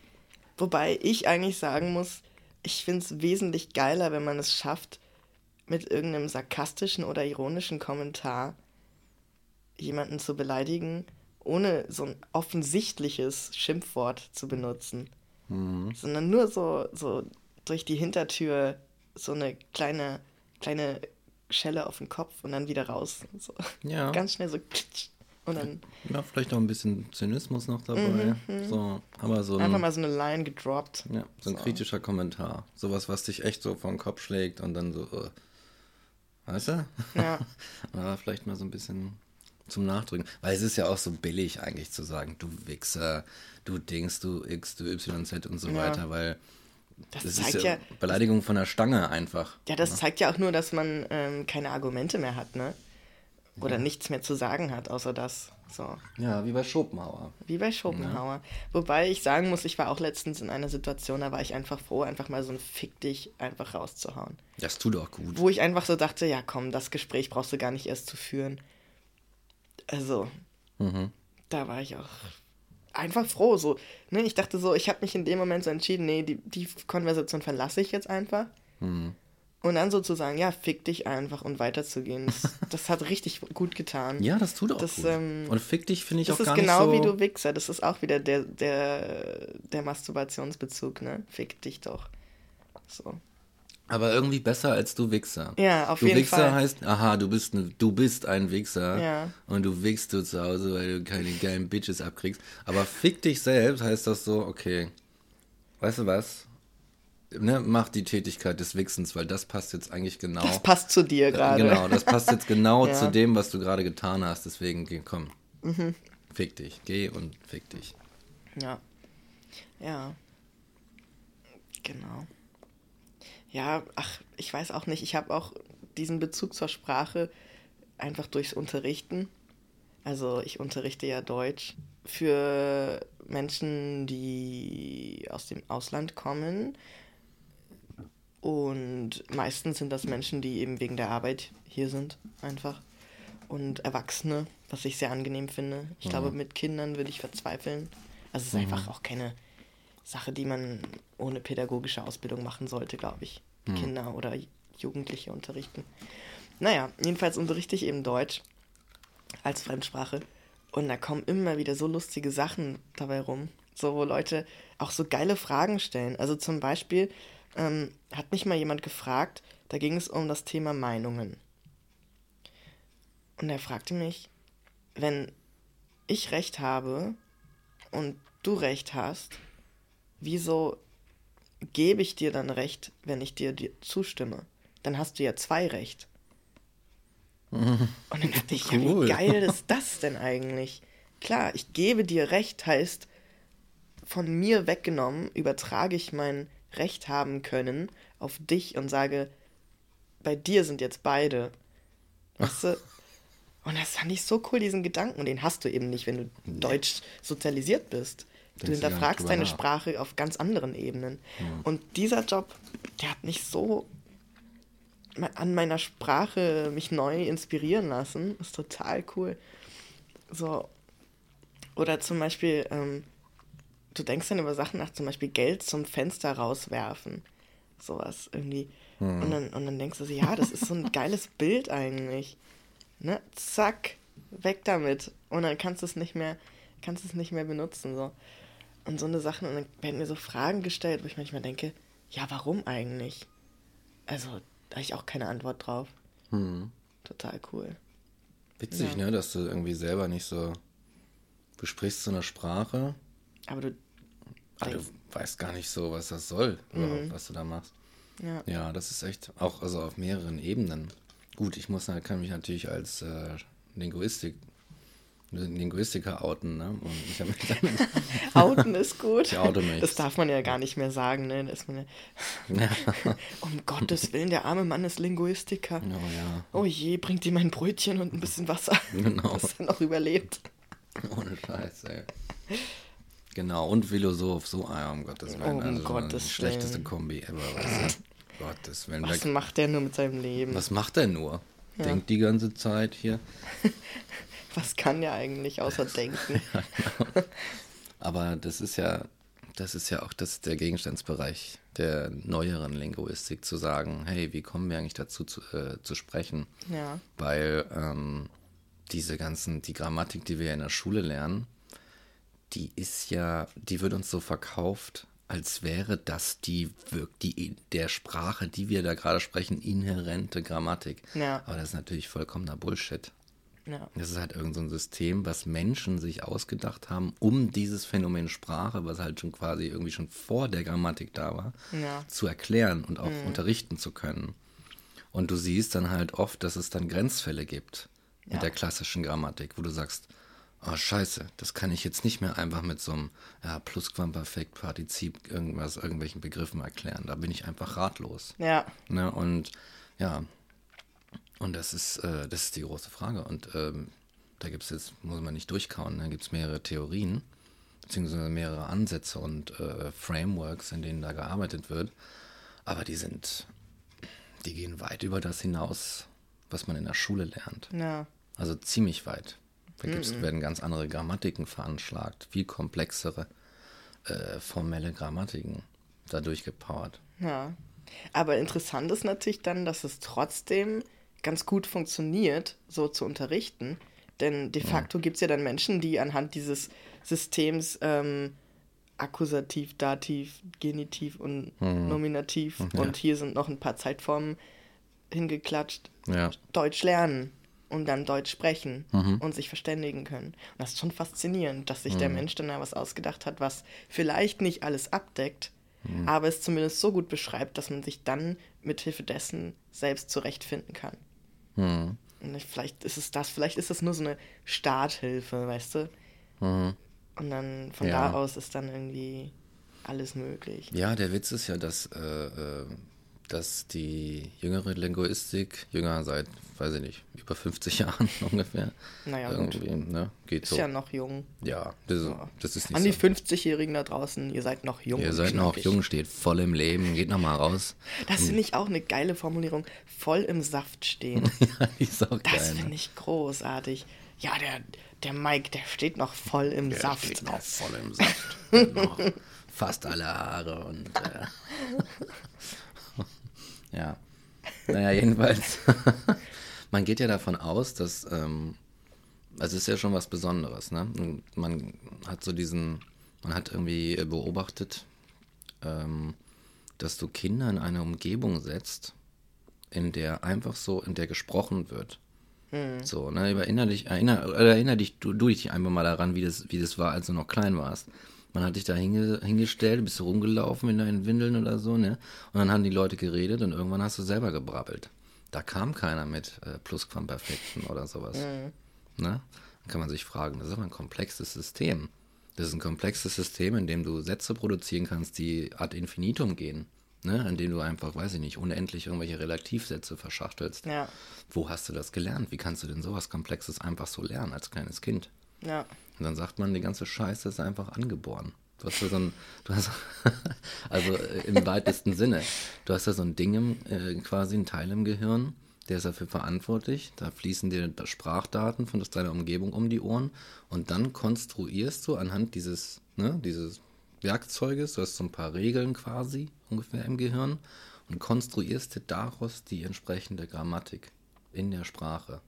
Wobei ich eigentlich sagen muss, ich finde es wesentlich geiler, wenn man es schafft, mit irgendeinem sarkastischen oder ironischen Kommentar jemanden zu beleidigen, ohne so ein offensichtliches Schimpfwort zu benutzen. Sondern nur so, so durch die Hintertür so eine kleine, kleine Schelle auf den Kopf und dann wieder raus. So. Ja. Ganz schnell so klitsch. und dann Ja, vielleicht noch ein bisschen Zynismus noch dabei. So, aber so Mhm, einfach ein, mal so eine Line gedroppt. ja, so ein kritischer Kommentar. Sowas, was dich echt so vor den Kopf schlägt und dann so, äh, weißt du? Ja. Aber vielleicht mal so ein bisschen zum Nachdrücken. Weil es ist ja auch so billig eigentlich zu sagen, du Wichser, du Dings, du X, du YZ und so Ja. weiter, weil Das das zeigt ist ja, ja, Beleidigung von der Stange einfach. ja, das zeigt ja auch nur, dass man ähm, keine Argumente mehr hat, ne? Oder nichts mehr zu sagen hat, außer das. So. Ja, wie bei Schopenhauer. Wie bei Schopenhauer. Ja. Wobei ich sagen muss, ich war auch letztens in einer Situation, da war ich einfach froh, einfach mal so ein Fick dich einfach rauszuhauen. Das tut auch gut. Wo ich einfach so dachte, ja komm, das Gespräch brauchst du gar nicht erst zu führen. Also, mhm. da war ich auch einfach froh. So, ne? Ich dachte so, ich habe mich in dem Moment so entschieden, nee, die, die Konversation verlasse ich jetzt einfach. Mhm. Und dann sozusagen, ja, fick dich einfach und weiterzugehen. Das, das hat richtig gut getan. Ja, das tut auch das, gut. Ähm, und fick dich finde ich auch gar nicht genau so... Das ist genau wie du Wichser. Das ist auch wieder der, der, der Masturbationsbezug, ne? Fick dich doch. So. Aber irgendwie besser als du Wichser. Ja, auf du jeden Wichser Fall. Du heißt, aha, du bist, ne, du bist ein Wichser. Ja. Und du wichst du zu Hause, weil du keine geilen Bitches abkriegst. Aber fick dich selbst heißt das so, okay, weißt du was? ne, mach die Tätigkeit des Wichsens, weil das passt jetzt eigentlich genau. Das passt zu dir gerade. Genau, das passt jetzt genau ja. zu dem, was du gerade getan hast. Deswegen, komm, mhm. fick dich, geh und fick dich. Ja. Ja. Genau. Ja, ach, ich weiß auch nicht. Ich habe auch diesen Bezug zur Sprache einfach durchs Unterrichten. Also ich unterrichte ja Deutsch für Menschen, die aus dem Ausland kommen, und meistens sind das Menschen, die eben wegen der Arbeit hier sind, einfach. Und Erwachsene, was ich sehr angenehm finde. Ich mhm. glaube, mit Kindern würde ich verzweifeln. Also es ist mhm. einfach auch keine Sache, die man ohne pädagogische Ausbildung machen sollte, glaube ich. Mhm. Kinder oder Jugendliche unterrichten. Naja, jedenfalls unterrichte ich eben Deutsch als Fremdsprache. Und da kommen immer wieder so lustige Sachen dabei rum. So, wo Leute auch so geile Fragen stellen. Also zum Beispiel, ähm, hat mich mal jemand gefragt, da ging es um das Thema Meinungen. Und er fragte mich, wenn ich recht habe und du recht hast, wieso gebe ich dir dann recht, wenn ich dir, dir zustimme? Dann hast du ja zwei Recht. Und dann dachte ich, cool. ja, wie geil ist das denn eigentlich? Klar, ich gebe dir recht, heißt, von mir weggenommen, übertrage ich mein Recht haben können auf dich und sage, bei dir sind jetzt beide. Weißt du? Und das fand ich so cool, diesen Gedanken. Und den hast du eben nicht, wenn du deutsch sozialisiert bist. Du hinterfragst deine Sprache auf ganz anderen Ebenen. Mhm. Und dieser Job, der hat mich so an meiner Sprache mich neu inspirieren lassen. Ist total cool. So. Oder zum Beispiel, ähm, du denkst dann über Sachen nach, zum Beispiel Geld zum Fenster rauswerfen. Sowas irgendwie. Hm. Und, dann, und dann denkst du so, ja, das ist so ein geiles Bild eigentlich. Ne? Zack, weg damit. Und dann kannst du es nicht mehr, kannst es nicht mehr benutzen. So. Und so eine Sachen, und dann werden mir so Fragen gestellt, wo ich manchmal denke, ja, warum eigentlich? Also, da habe ich auch keine Antwort drauf. Hm. Total cool. Witzig, ja. ne, dass du irgendwie selber nicht so. Du sprichst so eine Sprache. Aber du Ah, du weißt gar nicht so, was das soll, mhm. was du da machst. Ja. ja, das ist echt auch also auf mehreren Ebenen. Gut, ich muss kann mich natürlich als äh, Linguistik Linguistiker outen, ne? Outen ist gut. Ich oute mich. Das darf man ja gar nicht mehr sagen, ne? Das man ja um Gottes Willen, der arme Mann ist Linguistiker. Oh, ja. oh je, bringt ihm ein Brötchen und ein bisschen Wasser, genau. dass er noch überlebt. Ohne Scheiß, ey. Genau, und Philosoph, so, ah, um Gottes Willen. Um also Gottes schlechteste Kombi ever, weißt du? Gottes Willen. Was macht der nur mit seinem Leben? Was macht der nur? Ja. Denkt die ganze Zeit hier. Was kann der eigentlich außer denken? ja, genau. Aber das ist ja, das ist ja auch das der Gegenstandsbereich der neueren Linguistik, zu sagen, hey, wie kommen wir eigentlich dazu zu, äh, zu sprechen? Ja. Weil ähm, diese ganzen, die Grammatik, die wir in der Schule lernen, die ist ja, die wird uns so verkauft, als wäre das die, die der Sprache, die wir da gerade sprechen, inhärente Grammatik. Ja. Aber das ist natürlich vollkommener Bullshit. Ja. Das ist halt irgendein so System, was Menschen sich ausgedacht haben, um dieses Phänomen Sprache, was halt schon quasi irgendwie schon vor der Grammatik da war, ja. zu erklären und auch mhm. unterrichten zu können. Und du siehst dann halt oft, dass es dann Grenzfälle gibt mit der klassischen Grammatik, wo du sagst, oh scheiße, das kann ich jetzt nicht mehr einfach mit so einem ja, Plusquamperfekt, Partizip, irgendwas, irgendwelchen Begriffen erklären. Da bin ich einfach ratlos. Ja. Ne? Und ja, und das ist, äh, das ist die große Frage. Und ähm, da gibt es jetzt, muss man nicht durchkauen, da gibt es mehrere Theorien, beziehungsweise mehrere Ansätze und äh, Frameworks, in denen da gearbeitet wird. Aber die sind, die gehen weit über das hinaus, was man in der Schule lernt. Ja. Also ziemlich weit. Da gibt's, werden ganz andere Grammatiken veranschlagt, viel komplexere äh, formelle Grammatiken dadurch gepowert. Ja. Aber interessant ist natürlich dann, dass es trotzdem ganz gut funktioniert, so zu unterrichten. Denn de facto gibt es ja dann Menschen, die anhand dieses Systems ähm, Akkusativ, Dativ, Genitiv und Nominativ und hier sind noch ein paar Zeitformen hingeklatscht, Ja. Deutsch lernen und dann Deutsch sprechen und sich verständigen können. Und das ist schon faszinierend, dass sich der Mensch dann da was ausgedacht hat, was vielleicht nicht alles abdeckt, aber es zumindest so gut beschreibt, dass man sich dann mit Hilfe dessen selbst zurechtfinden kann. Hm. Vielleicht ist es das, vielleicht ist es nur so eine Starthilfe, weißt du? Und dann von Ja. da aus ist dann irgendwie alles möglich. Ja, der Witz ist ja, dass, äh, äh, dass die jüngere Linguistik, jünger seit, weiß ich nicht, über 50 Jahren ungefähr, Naja, gut. irgendwie, ne, geht Ist so. ja noch jung. Ja, das, ist- das ist nicht An die so. 50-Jährigen da draußen, ihr seid noch jung. Ihr seid noch jung, steht voll im Leben, geht noch mal raus. Das finde ich auch eine geile Formulierung. Voll im Saft stehen. ja, die ist auch Das geil. finde Ne? ich großartig. Ja, der, der Mike, der steht noch voll im Der Saft. steht noch voll im Saft. Noch fast alle Haare und äh, ja. Naja, jedenfalls. man geht ja davon aus, dass ähm, also es ist ja schon was Besonderes, ne? Man hat so diesen, man hat irgendwie beobachtet, ähm, dass du Kinder in eine Umgebung setzt, in der einfach so, in der gesprochen wird. So, ne, erinner dich, erinner, erinner dich, du, du dich einfach mal daran, wie das, wie das war, als du noch klein warst. Man hat dich da hinge, hingestellt, bist rumgelaufen in deinen Windeln oder so, ne? Und dann haben die Leute geredet und irgendwann hast du selber gebrabbelt. Da kam keiner mit äh, Plusquamperfekten oder sowas. Ne? Dann kann man sich fragen, das ist aber ein komplexes System. Das ist ein komplexes System, in dem du Sätze produzieren kannst, die ad infinitum gehen. Ne? In dem du einfach, weiß ich nicht, unendlich irgendwelche Relativsätze verschachtelst. Ja, Wo hast du das gelernt? Wie kannst du denn sowas Komplexes einfach so lernen als kleines Kind? ja. Und dann sagt man, die ganze Scheiße ist einfach angeboren. Du hast ja so ein, du hast, also äh, im weitesten Sinne, du hast ja so ein Ding, im, äh, quasi ein Teil im Gehirn, der ist dafür verantwortlich. Da fließen dir da Sprachdaten von deiner Umgebung um die Ohren und dann konstruierst du anhand dieses, ne, dieses Werkzeuges, du hast so ein paar Regeln quasi ungefähr im Gehirn und konstruierst dir daraus die entsprechende Grammatik in der Sprache.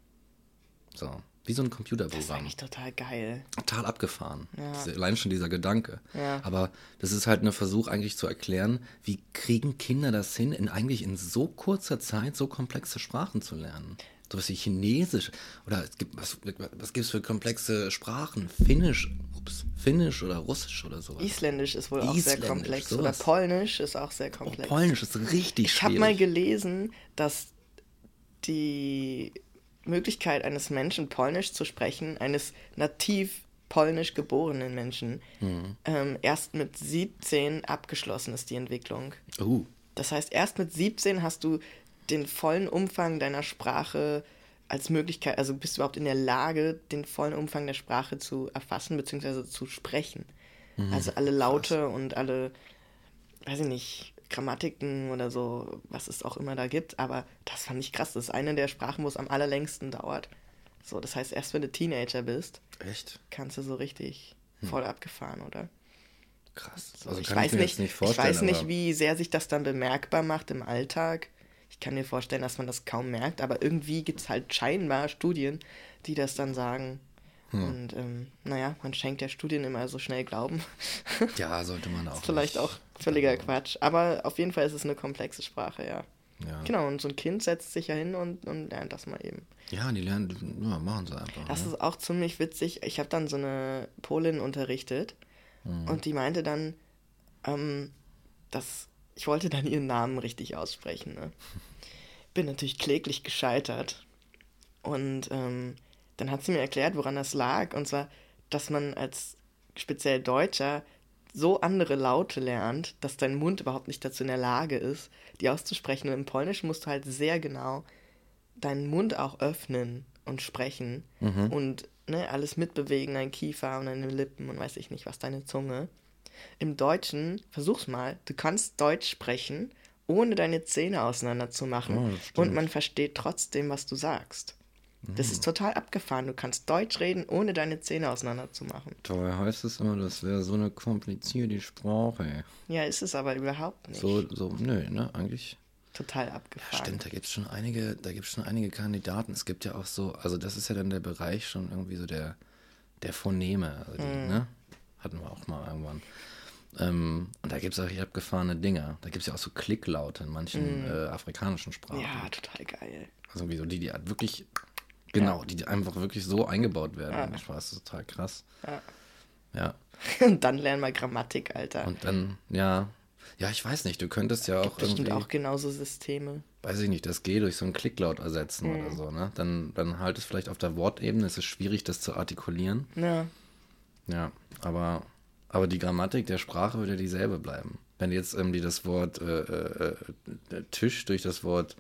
So, wie so ein Das ist Computerprogramm eigentlich total geil. total abgefahren. Ja. Allein schon dieser Gedanke. Ja. Aber das ist halt ein Versuch eigentlich zu erklären, wie kriegen Kinder das hin, in eigentlich in so kurzer Zeit so komplexe Sprachen zu lernen. Sowas wie Chinesisch oder es gibt, was, was gibt es für komplexe Sprachen? Finnisch, ups, Finnisch oder Russisch oder sowas. Isländisch ist wohl auch sehr komplex. Oder sowas. Polnisch ist auch sehr Oh, komplex. Polnisch ist richtig Ich habe schwierig. mal gelesen, dass die Möglichkeit eines Menschen Polnisch zu sprechen, eines nativ polnisch geborenen Menschen, Mhm. ähm, erst mit 17 abgeschlossen ist, die Entwicklung. uh, Das heißt, erst mit 17 hast du den vollen Umfang deiner Sprache als Möglichkeit, also bist du überhaupt in der Lage, den vollen Umfang der Sprache zu erfassen bzw. zu sprechen. Also alle Laute und alle, weiß ich nicht, Grammatiken oder so, was es auch immer da gibt. Aber das fand ich krass. Das ist eine der Sprachen, wo es am allerlängsten dauert. So, das heißt, erst wenn du Teenager bist, echt kannst du so richtig voll abgefahren, oder? krass. So, Also ich kann weiß mir nicht, nicht ich weiß nicht, aber- wie sehr sich das dann bemerkbar macht im Alltag. Ich kann mir vorstellen, dass man das kaum merkt, aber irgendwie gibt es halt scheinbar Studien, die das dann sagen. Hm. Und ähm, naja, man schenkt ja Studien immer so schnell Glauben. Ja, sollte man auch. ist vielleicht auch völliger Quatsch. Aber auf jeden Fall ist es eine komplexe Sprache, ja. Ja. Genau, und so ein Kind setzt sich ja hin und, und lernt das mal eben. Ja, die lernen, ja, machen sie einfach. Das ne? ist auch ziemlich witzig. Ich habe dann so eine Polin unterrichtet und die meinte dann, ähm, dass ich wollte dann ihren Namen richtig aussprechen. Ne? Bin natürlich kläglich gescheitert. Und ähm, dann hat sie mir erklärt, woran das lag. Und zwar, dass man als speziell Deutscher so andere Laute lernt, dass dein Mund überhaupt nicht dazu in der Lage ist, die auszusprechen. Und im Polnischen musst du halt sehr genau deinen Mund auch öffnen und sprechen. Und ne, alles mitbewegen, dein Kiefer und deine Lippen und weiß ich nicht was, deine Zunge. Im Deutschen, versuch's mal, du kannst Deutsch sprechen, ohne deine Zähne auseinander zu machen Oh, das stimmt. und man versteht trotzdem, was du sagst. Das Mhm. ist total abgefahren. Du kannst Deutsch reden, ohne deine Zähne auseinander zu machen. Dabei heißt es immer, das wäre so eine komplizierte Sprache. Ja, ist es aber überhaupt nicht. So, so, nö, ne, eigentlich. Total abgefahren. Stimmt, da gibt es schon einige, da gibt schon einige Kandidaten. Es gibt ja auch so, also das ist ja dann der Bereich schon irgendwie so der, der Phoneme, also die, Mhm. ne? Hatten wir auch mal irgendwann. Ähm, und da gibt es auch hier abgefahrene Dinger. Da gibt es ja auch so Klicklaute in manchen äh, afrikanischen Sprachen. Mhm. ja, total geil. Also wie so die, die halt wirklich, genau, die, die einfach wirklich so eingebaut werden. Sprache. Das ist total krass. Ja. Ja. Und dann lernen wir Grammatik, Alter. Und dann, ja, ja, ich weiß nicht, du könntest ja auch Bestimmt irgendwie, auch genauso Systeme. weiß ich nicht, das G durch so einen Klicklaut ersetzen oder so, ne? Dann, dann halt es vielleicht auf der Wortebene, es ist schwierig, das zu artikulieren. Ja. Ja, aber, aber die Grammatik der Sprache würde dieselbe bleiben. Wenn jetzt irgendwie das Wort äh, äh, äh, Tisch durch das Wort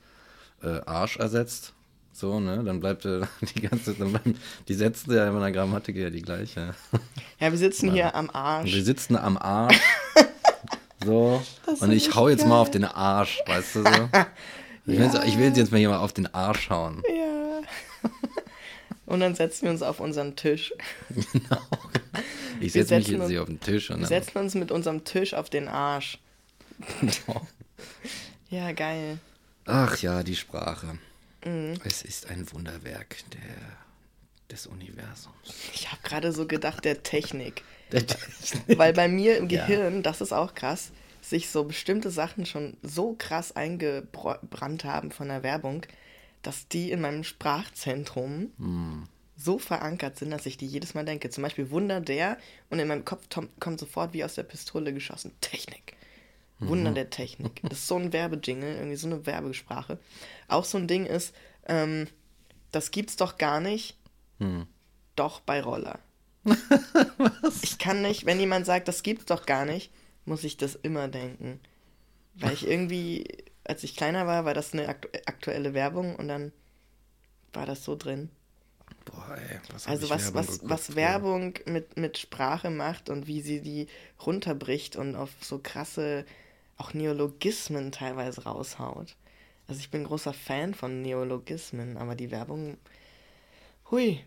äh, Arsch ersetzt, so, ne, dann bleibt äh, die ganze, dann bleiben die Sätze ja in der Grammatik ja die gleiche. Ja, wir sitzen hier am Arsch. wir sitzen am Arsch. So. Das Und ich hau jetzt mal geil. auf den Arsch, weißt du so? Ich, will, ich will jetzt mal hier mal auf den Arsch hauen. Ja. Und dann setzen wir uns auf unseren Tisch. Ich Wir setze mich jetzt uns- hier auf den Tisch und Wir dann. setzen uns mit unserem Tisch auf den Arsch. Ja, geil. Ach ja, die Sprache. Mhm. Es ist ein Wunderwerk der, des Universums. Ich habe gerade so gedacht, der Technik. Der Weil bei mir im Ja. Gehirn, das ist auch krass, sich so bestimmte Sachen schon so krass eingebrannt haben von der Werbung, dass die in meinem Sprachzentrum Hm. so verankert sind, dass ich die jedes Mal denke. Zum Beispiel Wunder der und in meinem Kopf kommt sofort wie aus der Pistole geschossen. Technik. Wunder der Technik. Das ist so ein Werbejingle, irgendwie so eine Werbesprache. Auch so ein Ding ist, ähm, das gibt's doch gar nicht. Doch bei Roller. Ich kann nicht, wenn jemand sagt, das gibt's doch gar nicht, muss ich das immer denken. Weil ich irgendwie, als ich kleiner war, war das eine aktu aktuelle Werbung und dann war das so drin. Boah, ey, was Also was, Werbung was, geguckt, was. Werbung mit, mit Sprache macht und wie sie die runterbricht und auf so krasse, auch Neologismen teilweise raushaut. Also ich bin großer Fan von Neologismen, aber die Werbung, hui,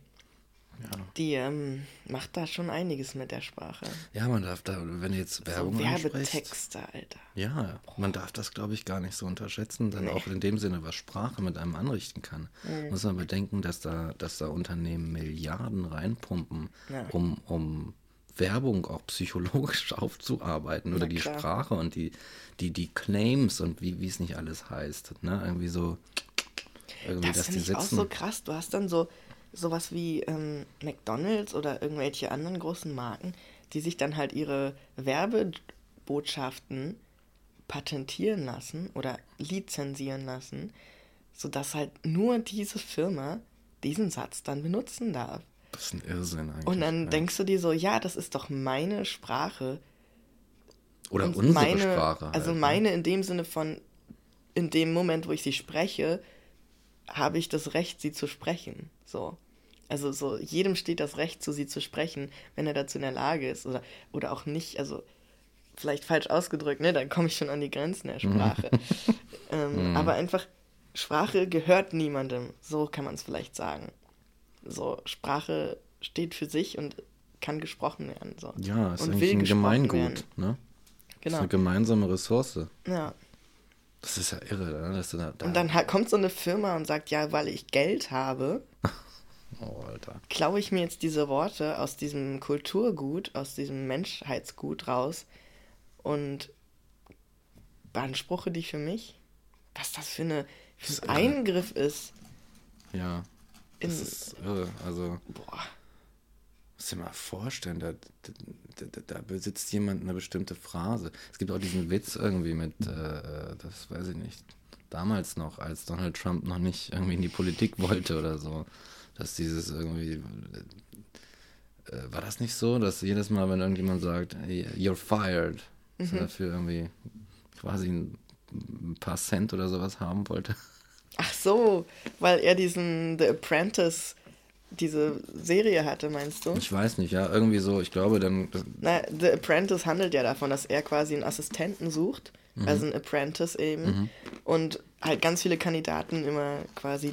Ja. die ähm, macht da schon einiges mit der Sprache. ja, man darf da, wenn du jetzt Werbung so Werbetexte, Alter. Ja, man darf das, glaube ich, gar nicht so unterschätzen, dann auch in dem Sinne, was Sprache mit einem anrichten kann. Muss man bedenken, dass da, dass da Unternehmen Milliarden reinpumpen, Ja. um, um Werbung auch psychologisch aufzuarbeiten oder die. Sprache und die, die, die Claims und wie, es nicht alles heißt. Ne? Irgendwie so, irgendwie, Das finde ich auch sitzen. so krass. Du hast dann so sowas wie ähm, McDonalds oder irgendwelche anderen großen Marken, die sich dann halt ihre Werbebotschaften patentieren lassen oder lizenzieren lassen, sodass halt nur diese Firma diesen Satz dann benutzen darf. Das ist ein Irrsinn eigentlich. Und dann ja. denkst du dir so, ja, das ist doch meine Sprache. Oder Und unsere meine, Sprache. Halt, Also ne? meine in dem Sinne von, in dem Moment, wo ich sie spreche, habe ich das Recht, sie zu sprechen. So. Also so, jedem steht das Recht zu, sie zu sprechen, wenn er dazu in der Lage ist. Oder, oder auch nicht, also vielleicht falsch ausgedrückt, ne? Dann komme ich schon an die Grenzen der Sprache. ähm, aber einfach, Sprache gehört niemandem. So kann man es vielleicht sagen. So, Sprache steht für sich und kann gesprochen werden. So. Ja, ist und eigentlich ein Gemeingut. werden. Ne? Das ist Genau. eine gemeinsame Ressource. Ja. Das ist ja irre, ne? dass du da, da Und dann kommt so eine Firma und sagt, ja, weil ich Geld habe, Oh, klaue ich mir jetzt diese Worte aus diesem Kulturgut, aus diesem Menschheitsgut raus und beanspruche die für mich? Was das für, eine, für ein. Eingriff ist. Ja. Das ist irre. Also, boah, musst dir mal vorstellen, da, da, da, besitzt jemand eine bestimmte Phrase. Es gibt auch diesen Witz irgendwie mit, äh, das weiß ich nicht, damals noch, als Donald Trump noch nicht irgendwie in die Politik wollte oder so, dass dieses irgendwie, äh, war das nicht so, dass jedes Mal, wenn irgendjemand sagt, hey, you're fired, dass er dafür irgendwie quasi ein, ein paar Cent oder sowas haben wollte? Ach so, weil er diesen The Apprentice diese Serie hatte, meinst du? Ich weiß nicht, ja, irgendwie so, ich glaube dann. Na, The Apprentice handelt ja davon, dass er quasi einen Assistenten sucht, mhm. also einen Apprentice eben, mhm. und halt ganz viele Kandidaten immer quasi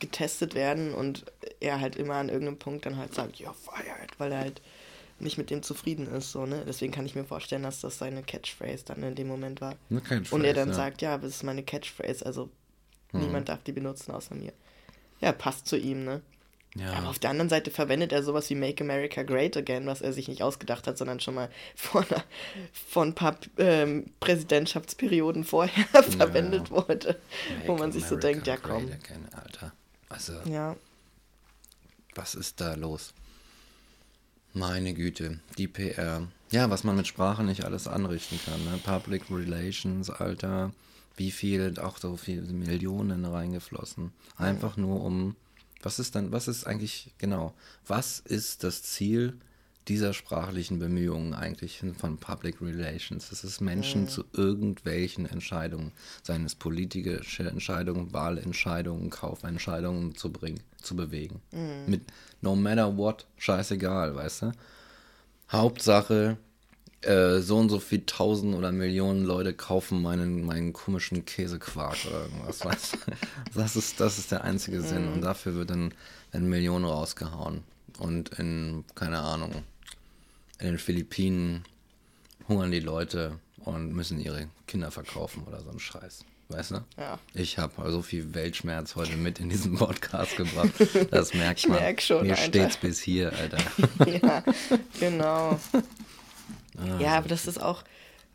getestet werden und er halt immer an irgendeinem Punkt dann halt sagt, ja, Freiheit, weil er halt nicht mit dem zufrieden ist, so, ne? Deswegen kann ich mir vorstellen, dass das seine Catchphrase dann in dem Moment war. Eine Catchphrase, und er dann ja. sagt, ja, das ist meine Catchphrase, also hm. niemand darf die benutzen außer mir. Ja, passt zu ihm, ne? Ja. Aber auf der anderen Seite verwendet er sowas wie Make America Great Again, was er sich nicht ausgedacht hat, sondern schon mal vor, einer, vor ein paar ähm, Präsidentschaftsperioden vorher ja. verwendet wurde. Make wo man sich America so denkt, ja komm. Again, Alter. Also, ja. was ist da los? Meine Güte, die PR. Ja, was man mit Sprache nicht alles anrichten kann. Ne? Public Relations, Alter, wie viel, auch so viele Millionen reingeflossen. Einfach nur um, was ist dann, was ist eigentlich, genau, was ist das Ziel dieser sprachlichen Bemühungen eigentlich von Public Relations? Das ist Menschen mhm. zu irgendwelchen Entscheidungen, seien es politische Entscheidungen, Wahlentscheidungen, Kaufentscheidungen zu bringen, zu bewegen. Mhm. Mit no matter what, scheißegal, weißt du? Hauptsache, äh, so und so viel tausend oder Millionen Leute kaufen meinen, meinen komischen Käsequark oder irgendwas, weißt? Das ist, das ist der einzige Sinn. Und mhm. dafür wird dann eine Million rausgehauen. Und in, keine Ahnung, in den Philippinen hungern die Leute und müssen ihre Kinder verkaufen oder so ein Scheiß. Weißt du? Ja. Ich habe so viel Weltschmerz heute mit in diesem Podcast gebracht. Das merkt ich man. Merk schon, Mir Alter. steht's bis hier, Alter. ja, genau. Ah, ja, aber das ist auch.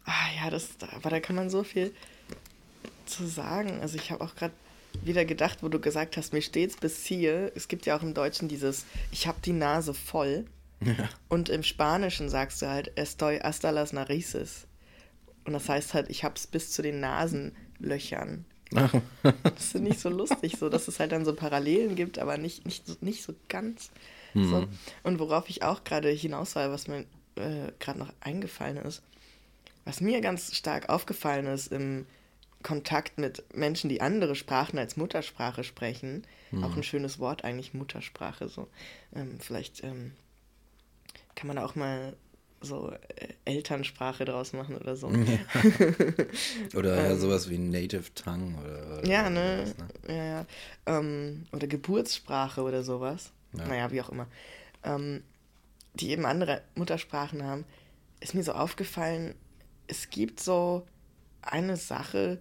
Ah, ja, das, aber da kann man so viel zu sagen. Also ich habe auch gerade wieder gedacht, wo du gesagt hast, mir steht's bis hier. Es gibt ja auch im Deutschen dieses, ich habe die Nase voll. Ja. Und im Spanischen sagst du halt, estoy hasta las narices. Und das heißt halt, ich hab's bis zu den Nasenlöchern. das ist nicht so lustig, so dass es halt dann so Parallelen gibt, aber nicht, nicht, nicht so ganz. Mhm. So. Und worauf ich auch gerade hinaus war, was mir äh, gerade noch eingefallen ist, was mir ganz stark aufgefallen ist im Kontakt mit Menschen, die andere Sprachen als Muttersprache sprechen, mhm. auch ein schönes Wort eigentlich, Muttersprache, so. Ähm, vielleicht ähm, kann man da auch mal so äh, Elternsprache draus machen oder so. Ja. oder ähm, sowas wie Native Tongue oder, oder ja, ne? Sowas, ne? Ja, ja. Ähm, oder Geburtssprache oder sowas. Ja. Naja, wie auch immer. Ähm, die eben andere Muttersprachen haben, ist mir so aufgefallen, es gibt so eine Sache,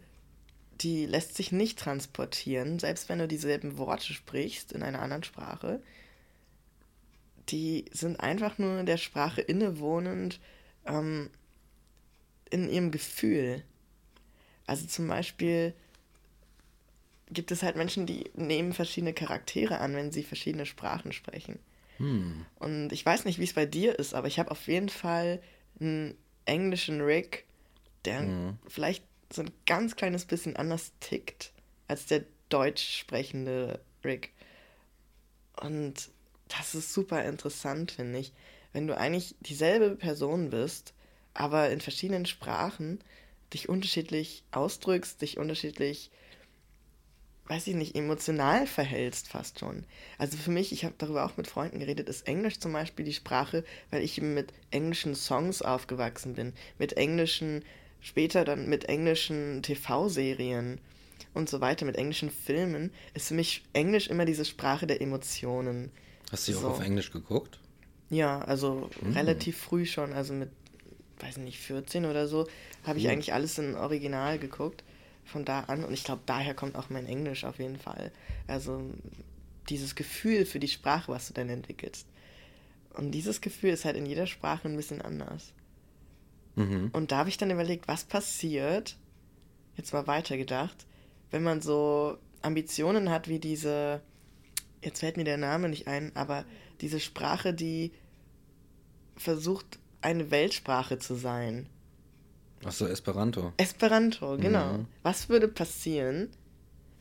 die lässt sich nicht transportieren, selbst wenn du dieselben Worte sprichst in einer anderen Sprache die sind einfach nur der Sprache innewohnend ähm, in ihrem Gefühl. Also zum Beispiel gibt es halt Menschen, die nehmen verschiedene Charaktere an, wenn sie verschiedene Sprachen sprechen. Hm. Und ich weiß nicht, wie es bei dir ist, aber ich habe auf jeden Fall einen englischen Rick, der hm. vielleicht so ein ganz kleines bisschen anders tickt als der deutsch sprechende Rick. Und das ist super interessant, finde ich. Wenn du eigentlich dieselbe Person bist, aber in verschiedenen Sprachen dich unterschiedlich ausdrückst, dich unterschiedlich, weiß ich nicht, emotional verhältst fast schon. Also für mich, ich habe darüber auch mit Freunden geredet, ist Englisch zum Beispiel die Sprache, weil ich eben mit englischen Songs aufgewachsen bin, mit englischen, später dann mit englischen TV-Serien und so weiter, mit englischen Filmen, ist für mich Englisch immer diese Sprache der Emotionen. Hast du so. auch auf Englisch geguckt? Ja, also mhm. relativ früh schon, also mit, weiß nicht, 14 oder so, habe ich mhm. eigentlich alles in Original geguckt. Von da an. Und ich glaube, daher kommt auch mein Englisch auf jeden Fall. Also dieses Gefühl für die Sprache, was du dann entwickelst. Und dieses Gefühl ist halt in jeder Sprache ein bisschen anders. Mhm. Und da habe ich dann überlegt, was passiert, jetzt mal weitergedacht, wenn man so Ambitionen hat wie diese jetzt fällt mir der Name nicht ein, aber diese Sprache, die versucht, eine Weltsprache zu sein. Achso, Esperanto. Esperanto, genau. Mhm. Was würde passieren,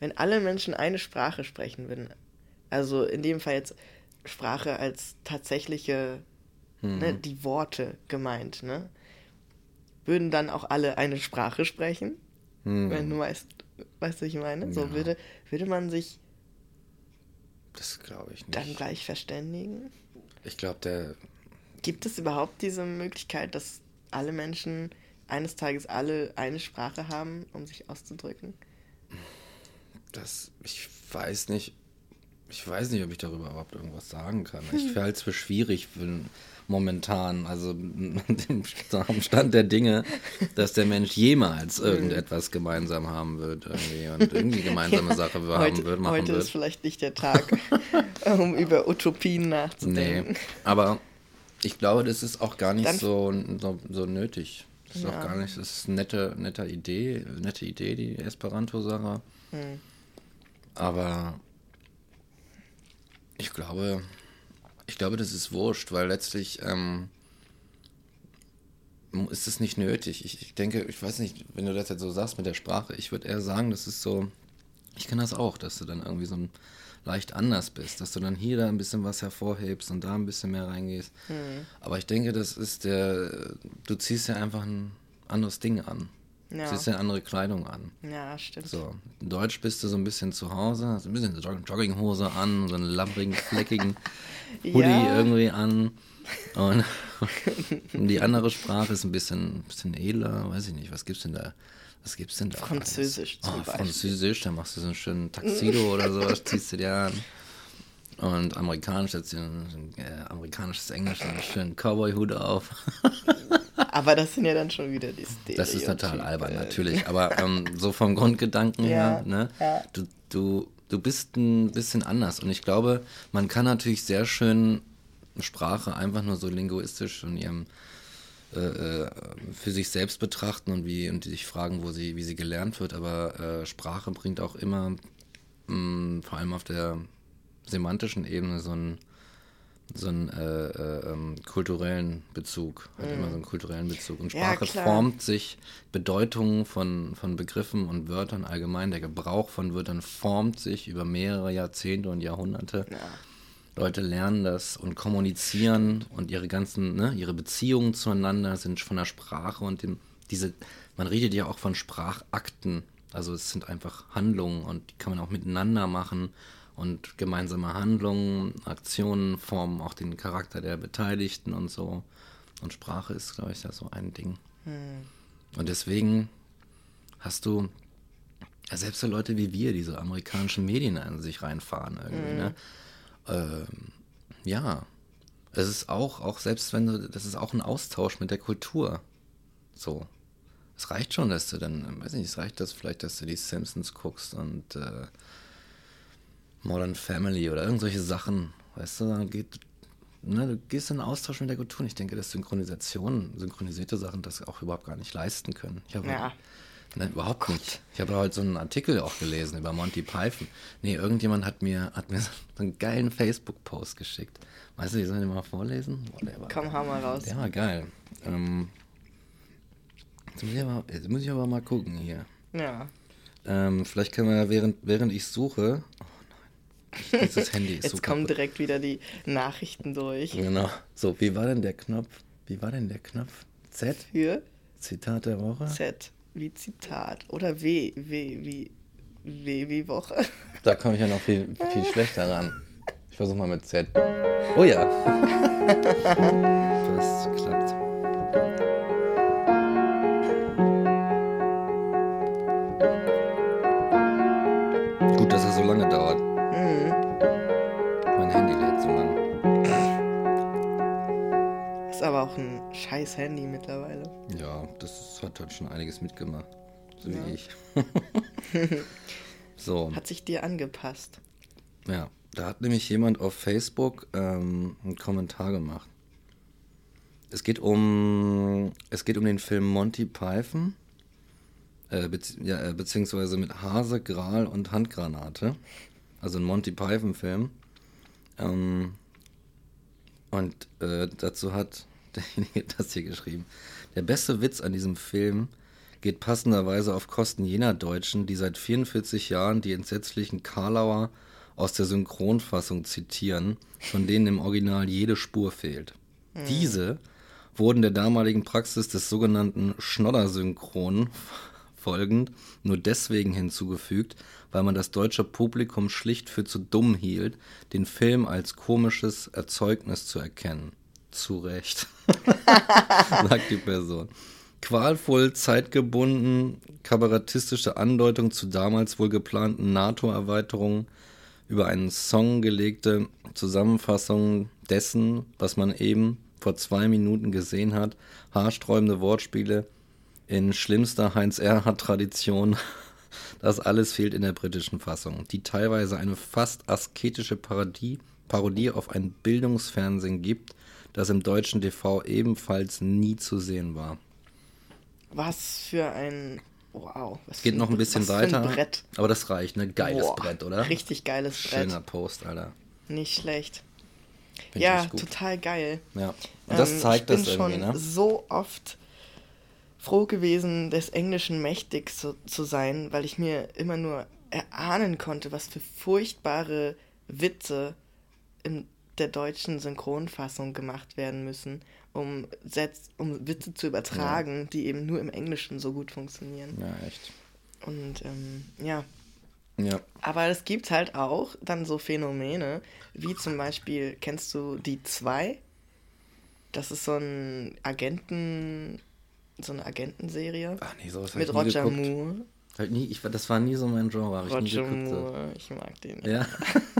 wenn alle Menschen eine Sprache sprechen würden? Also in dem Fall jetzt Sprache als tatsächliche, mhm. ne, die Worte gemeint, ne? Würden dann auch alle eine Sprache sprechen? Mhm. Wenn du weißt, weißt du, was ich meine? Ja. So würde, würde man sich Das glaube ich nicht. Dann gleich verständigen? Ich glaube, der. Gibt es überhaupt diese Möglichkeit, dass alle Menschen eines Tages alle eine Sprache haben, um sich auszudrücken? Das, ich weiß nicht. Ich weiß nicht, ob ich darüber überhaupt irgendwas sagen kann. Ich halte es für schwierig für, momentan, also am Stand der Dinge, dass der Mensch jemals irgendetwas gemeinsam haben wird irgendwie und irgendwie gemeinsame ja, Sache heute, haben wird, machen heute wird. ist vielleicht nicht der Tag, um über Utopien nachzudenken. Nee, aber ich glaube, das ist auch gar nicht so, so, so nötig. Das ist ja. auch gar nicht, das ist eine nette, nette Idee, nette Idee, die Esperanto-Sache. Hm. Aber ich glaube, ich glaube, das ist wurscht, weil letztlich ähm, ist es nicht nötig. Ich, ich, denke, ich weiß nicht, wenn du das jetzt so sagst mit der Sprache, ich würde eher sagen, das ist so, ich kenne das auch, dass du dann irgendwie so ein leicht anders bist, dass du dann hier da ein bisschen was hervorhebst und da ein bisschen mehr reingehst. Mhm. Aber ich denke, das ist der, du ziehst ja einfach ein anderes Ding an. Ja. Du ziehst ja andere Kleidung an. Ja, stimmt. So, in Deutsch bist du so ein bisschen zu Hause, hast ein bisschen eine Jogginghose an, so einen labbrigen, fleckigen Hoodie ja. irgendwie an. Und, und, die andere Sprache ist ein bisschen, bisschen edler, weiß ich nicht, was gibt's denn da? Was gibt's denn da? Französisch zum oh, Beispiel. Französisch, da machst du so einen schönen Taxido oder sowas, ziehst du dir an. Und amerikanisch, jetzt ein, äh, amerikanisches Englisch, einen schönen Cowboy-Hut auf. Aber das sind ja dann schon wieder die Stereotypen. Das ist total albern, natürlich. Aber ähm, so vom Grundgedanken ja, her, ne? Ja. Du, du, du bist ein bisschen anders. Und ich glaube, man kann natürlich sehr schön Sprache einfach nur so linguistisch in ihrem äh, äh, für sich selbst betrachten und wie und sich fragen, wo sie, wie sie gelernt wird. Aber äh, Sprache bringt auch immer, mh, mm, vor allem auf der semantischen Ebene, so einen, so einen äh, äh, ähm, kulturellen Bezug. Hat mm. immer so einen kulturellen Bezug. Und Sprache ja, formt sich, Bedeutungen von, von Begriffen und Wörtern allgemein, der Gebrauch von Wörtern formt sich über mehrere Jahrzehnte und Jahrhunderte. Ja Leute lernen das und kommunizieren und ihre ganzen, ne, ihre Beziehungen zueinander sind von der Sprache und dem, diese, man redet ja auch von Sprachakten. Also es sind einfach Handlungen und die kann man auch miteinander machen und gemeinsame Handlungen, Aktionen formen auch den Charakter der Beteiligten und so. Und Sprache ist, glaube ich, ja so ein Ding. Hm. Und deswegen hast du ja, selbst so Leute wie wir, die so amerikanischen Medien an sich reinfahren irgendwie, hm. ne? Ähm, ja, es ist auch, auch selbst wenn du, das ist auch ein Austausch mit der Kultur. So. Es reicht schon, dass du dann, weiß nicht, es reicht das vielleicht, dass du die Simpsons guckst und äh, Modern Family oder irgendwelche Sachen, weißt du, dann geht, ne, du gehst in Austausch mit der Kultur. Und ich denke, dass Synchronisation, synchronisierte Sachen das auch überhaupt gar nicht leisten können. Ich habe ja. Nein, überhaupt Gott. nicht. Ich habe heute so einen Artikel auch gelesen über Monty Python. Nee, irgendjemand hat mir, hat mir so einen geilen Facebook-Post geschickt. Weißt du, die sollen den mal vorlesen? Boah, Komm, hau mal raus. Der war geil. Ähm, jetzt, muss ich aber, jetzt muss ich aber mal gucken hier. Ja. Ähm, vielleicht können wir ja, während, während ich suche. Oh nein. Dieses Handy ist Jetzt so kommen direkt wieder die Nachrichten durch. Genau. So, wie war denn der Knopf? Wie war denn der Knopf? Z? Für? Zitat der Woche? Z wie Zitat. Oder W, W, wie, W wie Woche. Da komme ich ja noch viel, viel schlechter ran. Ich versuche mal mit Z. Oh ja. Das klappt. Auch ein scheiß Handy mittlerweile. Ja, das hat halt schon einiges mitgemacht. So ja. wie ich. so. Hat sich dir angepasst. Ja, da hat nämlich jemand auf Facebook ähm, einen Kommentar gemacht. Es geht um es geht um den Film Monty Python, äh, bezieh ja, äh, beziehungsweise mit Hase, Gral und Handgranate. Also ein Monty Python-Film. Ähm, und äh, dazu hat derjenige das hier geschrieben. Der beste Witz an diesem Film geht passenderweise auf Kosten jener Deutschen, die seit 44 Jahren die entsetzlichen Karlauer aus der Synchronfassung zitieren, von denen im Original jede Spur fehlt. Mhm. Diese wurden der damaligen Praxis des sogenannten Schnodder-Synchron folgend nur deswegen hinzugefügt, weil man das deutsche Publikum schlicht für zu dumm hielt, den Film als komisches Erzeugnis zu erkennen. Zu Recht, sagt die Person. Qualvoll, zeitgebunden, kabarettistische Andeutung zu damals wohl geplanten NATO-Erweiterungen, über einen Song gelegte Zusammenfassung dessen, was man eben vor zwei Minuten gesehen hat, haarsträubende Wortspiele in schlimmster Heinz-Erhardt-Tradition. Das alles fehlt in der britischen Fassung, die teilweise eine fast asketische Parodie, Parodie auf ein Bildungsfernsehen gibt, das im deutschen TV ebenfalls nie zu sehen war. Was für ein. Wow. Was Geht noch ein bisschen weiter. Ein Brett. Aber das reicht, ne? Geiles Boah, Brett, oder? Richtig geiles Brett. Schöner Post, Alter. Nicht schlecht. Find ich ja, total geil. Ja. Und das Ähm, zeigt ich bin das irgendwie, schon ne? so oft froh gewesen, des Englischen mächtig zu, zu sein, weil ich mir immer nur erahnen konnte, was für furchtbare Witze in der deutschen Synchronfassung gemacht werden müssen, um, Sätz, um Witze zu übertragen, die eben nur im Englischen so gut funktionieren. Ja, echt. Und ähm, ja, Ja. aber es gibt halt auch dann so Phänomene, wie zum Beispiel, kennst du die zwei? Das ist so ein Agenten, so eine Agentenserie Ach nee, sowas mit ich Roger geguckt. Moore. Halt nie, ich, das war nie so mein Genre, ich Roger. So. Moore, ich mag den. Ja.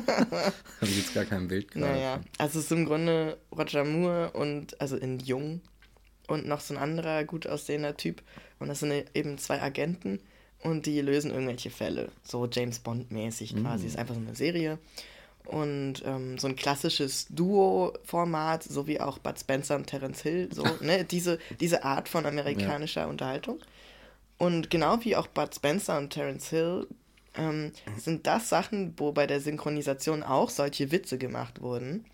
habe ich jetzt gar kein Bild gerade. Naja, also es ist im Grunde Roger Moore und, also in Jung und noch so ein anderer gut aussehender Typ. Und das sind eben zwei Agenten und die lösen irgendwelche Fälle. So James Bond-mäßig quasi. Ist einfach so eine Serie. Und ähm, so ein klassisches Duo-Format, so wie auch Bud Spencer und Terence Hill, so, ne? Diese, diese Art von amerikanischer Unterhaltung. Und genau wie auch Bud Spencer und Terence Hill ähm, sind das Sachen, wo bei der Synchronisation auch solche Witze gemacht wurden.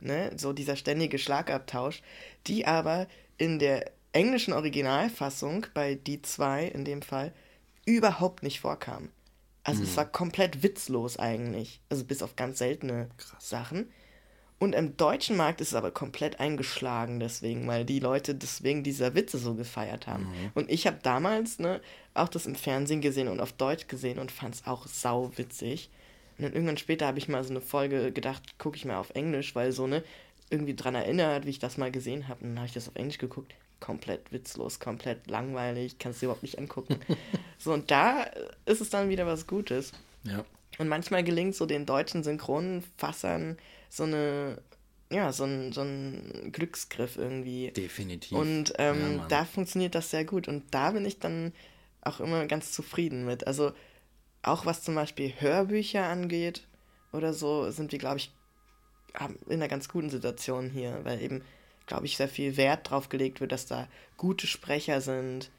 Ne? So dieser ständige Schlagabtausch, die aber in der englischen Originalfassung bei die zwei in dem Fall überhaupt nicht vorkamen. Also es war komplett witzlos eigentlich. Also bis auf ganz seltene Sachen. Und im deutschen Markt ist es aber komplett eingeschlagen deswegen, weil die Leute deswegen dieser Witze so gefeiert haben. Und ich habe damals ne, auch das im Fernsehen gesehen und auf Deutsch gesehen und fand es auch sau witzig. Und dann irgendwann später habe ich mal so eine Folge gedacht, gucke ich mal auf Englisch, weil so ne irgendwie dran erinnert, wie ich das mal gesehen habe. Und dann habe ich das auf Englisch geguckt. Komplett witzlos, komplett langweilig, kannst du überhaupt nicht angucken. so, und da ist es dann wieder was Gutes. Ja. Und manchmal gelingt so den deutschen Synchronfassern so eine, ja, so ein, so ein Glücksgriff irgendwie. Definitiv. Und ähm, Ja, da funktioniert das sehr gut. Und da bin ich dann auch immer ganz zufrieden mit. Also auch was zum Beispiel Hörbücher angeht oder so, sind wir, glaube ich, in einer ganz guten Situation hier, weil eben, glaube ich, sehr viel Wert drauf gelegt wird, dass da gute Sprecher sind.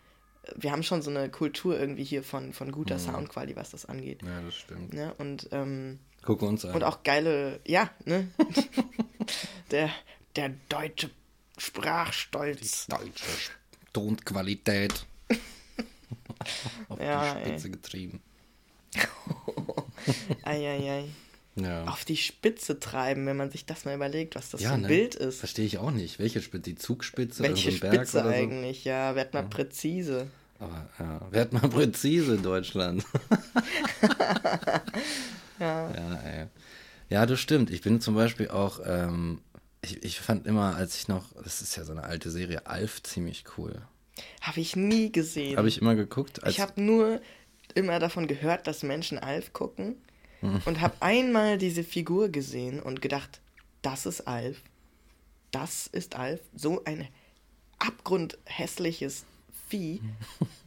Wir haben schon so eine Kultur irgendwie hier von, von guter Soundqualität, was das angeht. ja, das stimmt. Ne? Und, ähm, Guck uns an. und auch geile, ja, ne? der, der deutsche Sprachstolz. Deutsche Tonqualität. Auf Ja, die ey. Spitze getrieben. Eieiei. Ja. Auf die Spitze treiben, wenn man sich das mal überlegt, was das ja, für ein ne? Bild ist. Verstehe ich auch nicht. Welche Spitze? Die Zugspitze Welche oder so ein Berg Spitze oder so? eigentlich? Ja, werd mal präzise. Aber ja, werd mal präzise, Deutschland. Ja. Ja, ey. Ja, das stimmt. Ich bin zum Beispiel auch, ähm, ich, ich fand immer, als ich noch, das ist ja so eine alte Serie, Alf ziemlich cool. Habe ich nie gesehen. Habe ich immer geguckt. Ich habe nur immer davon gehört, dass Menschen Alf gucken Hm. und habe einmal diese Figur gesehen und gedacht, das ist Alf. Das ist Alf. So ein abgrundhässliches Vieh.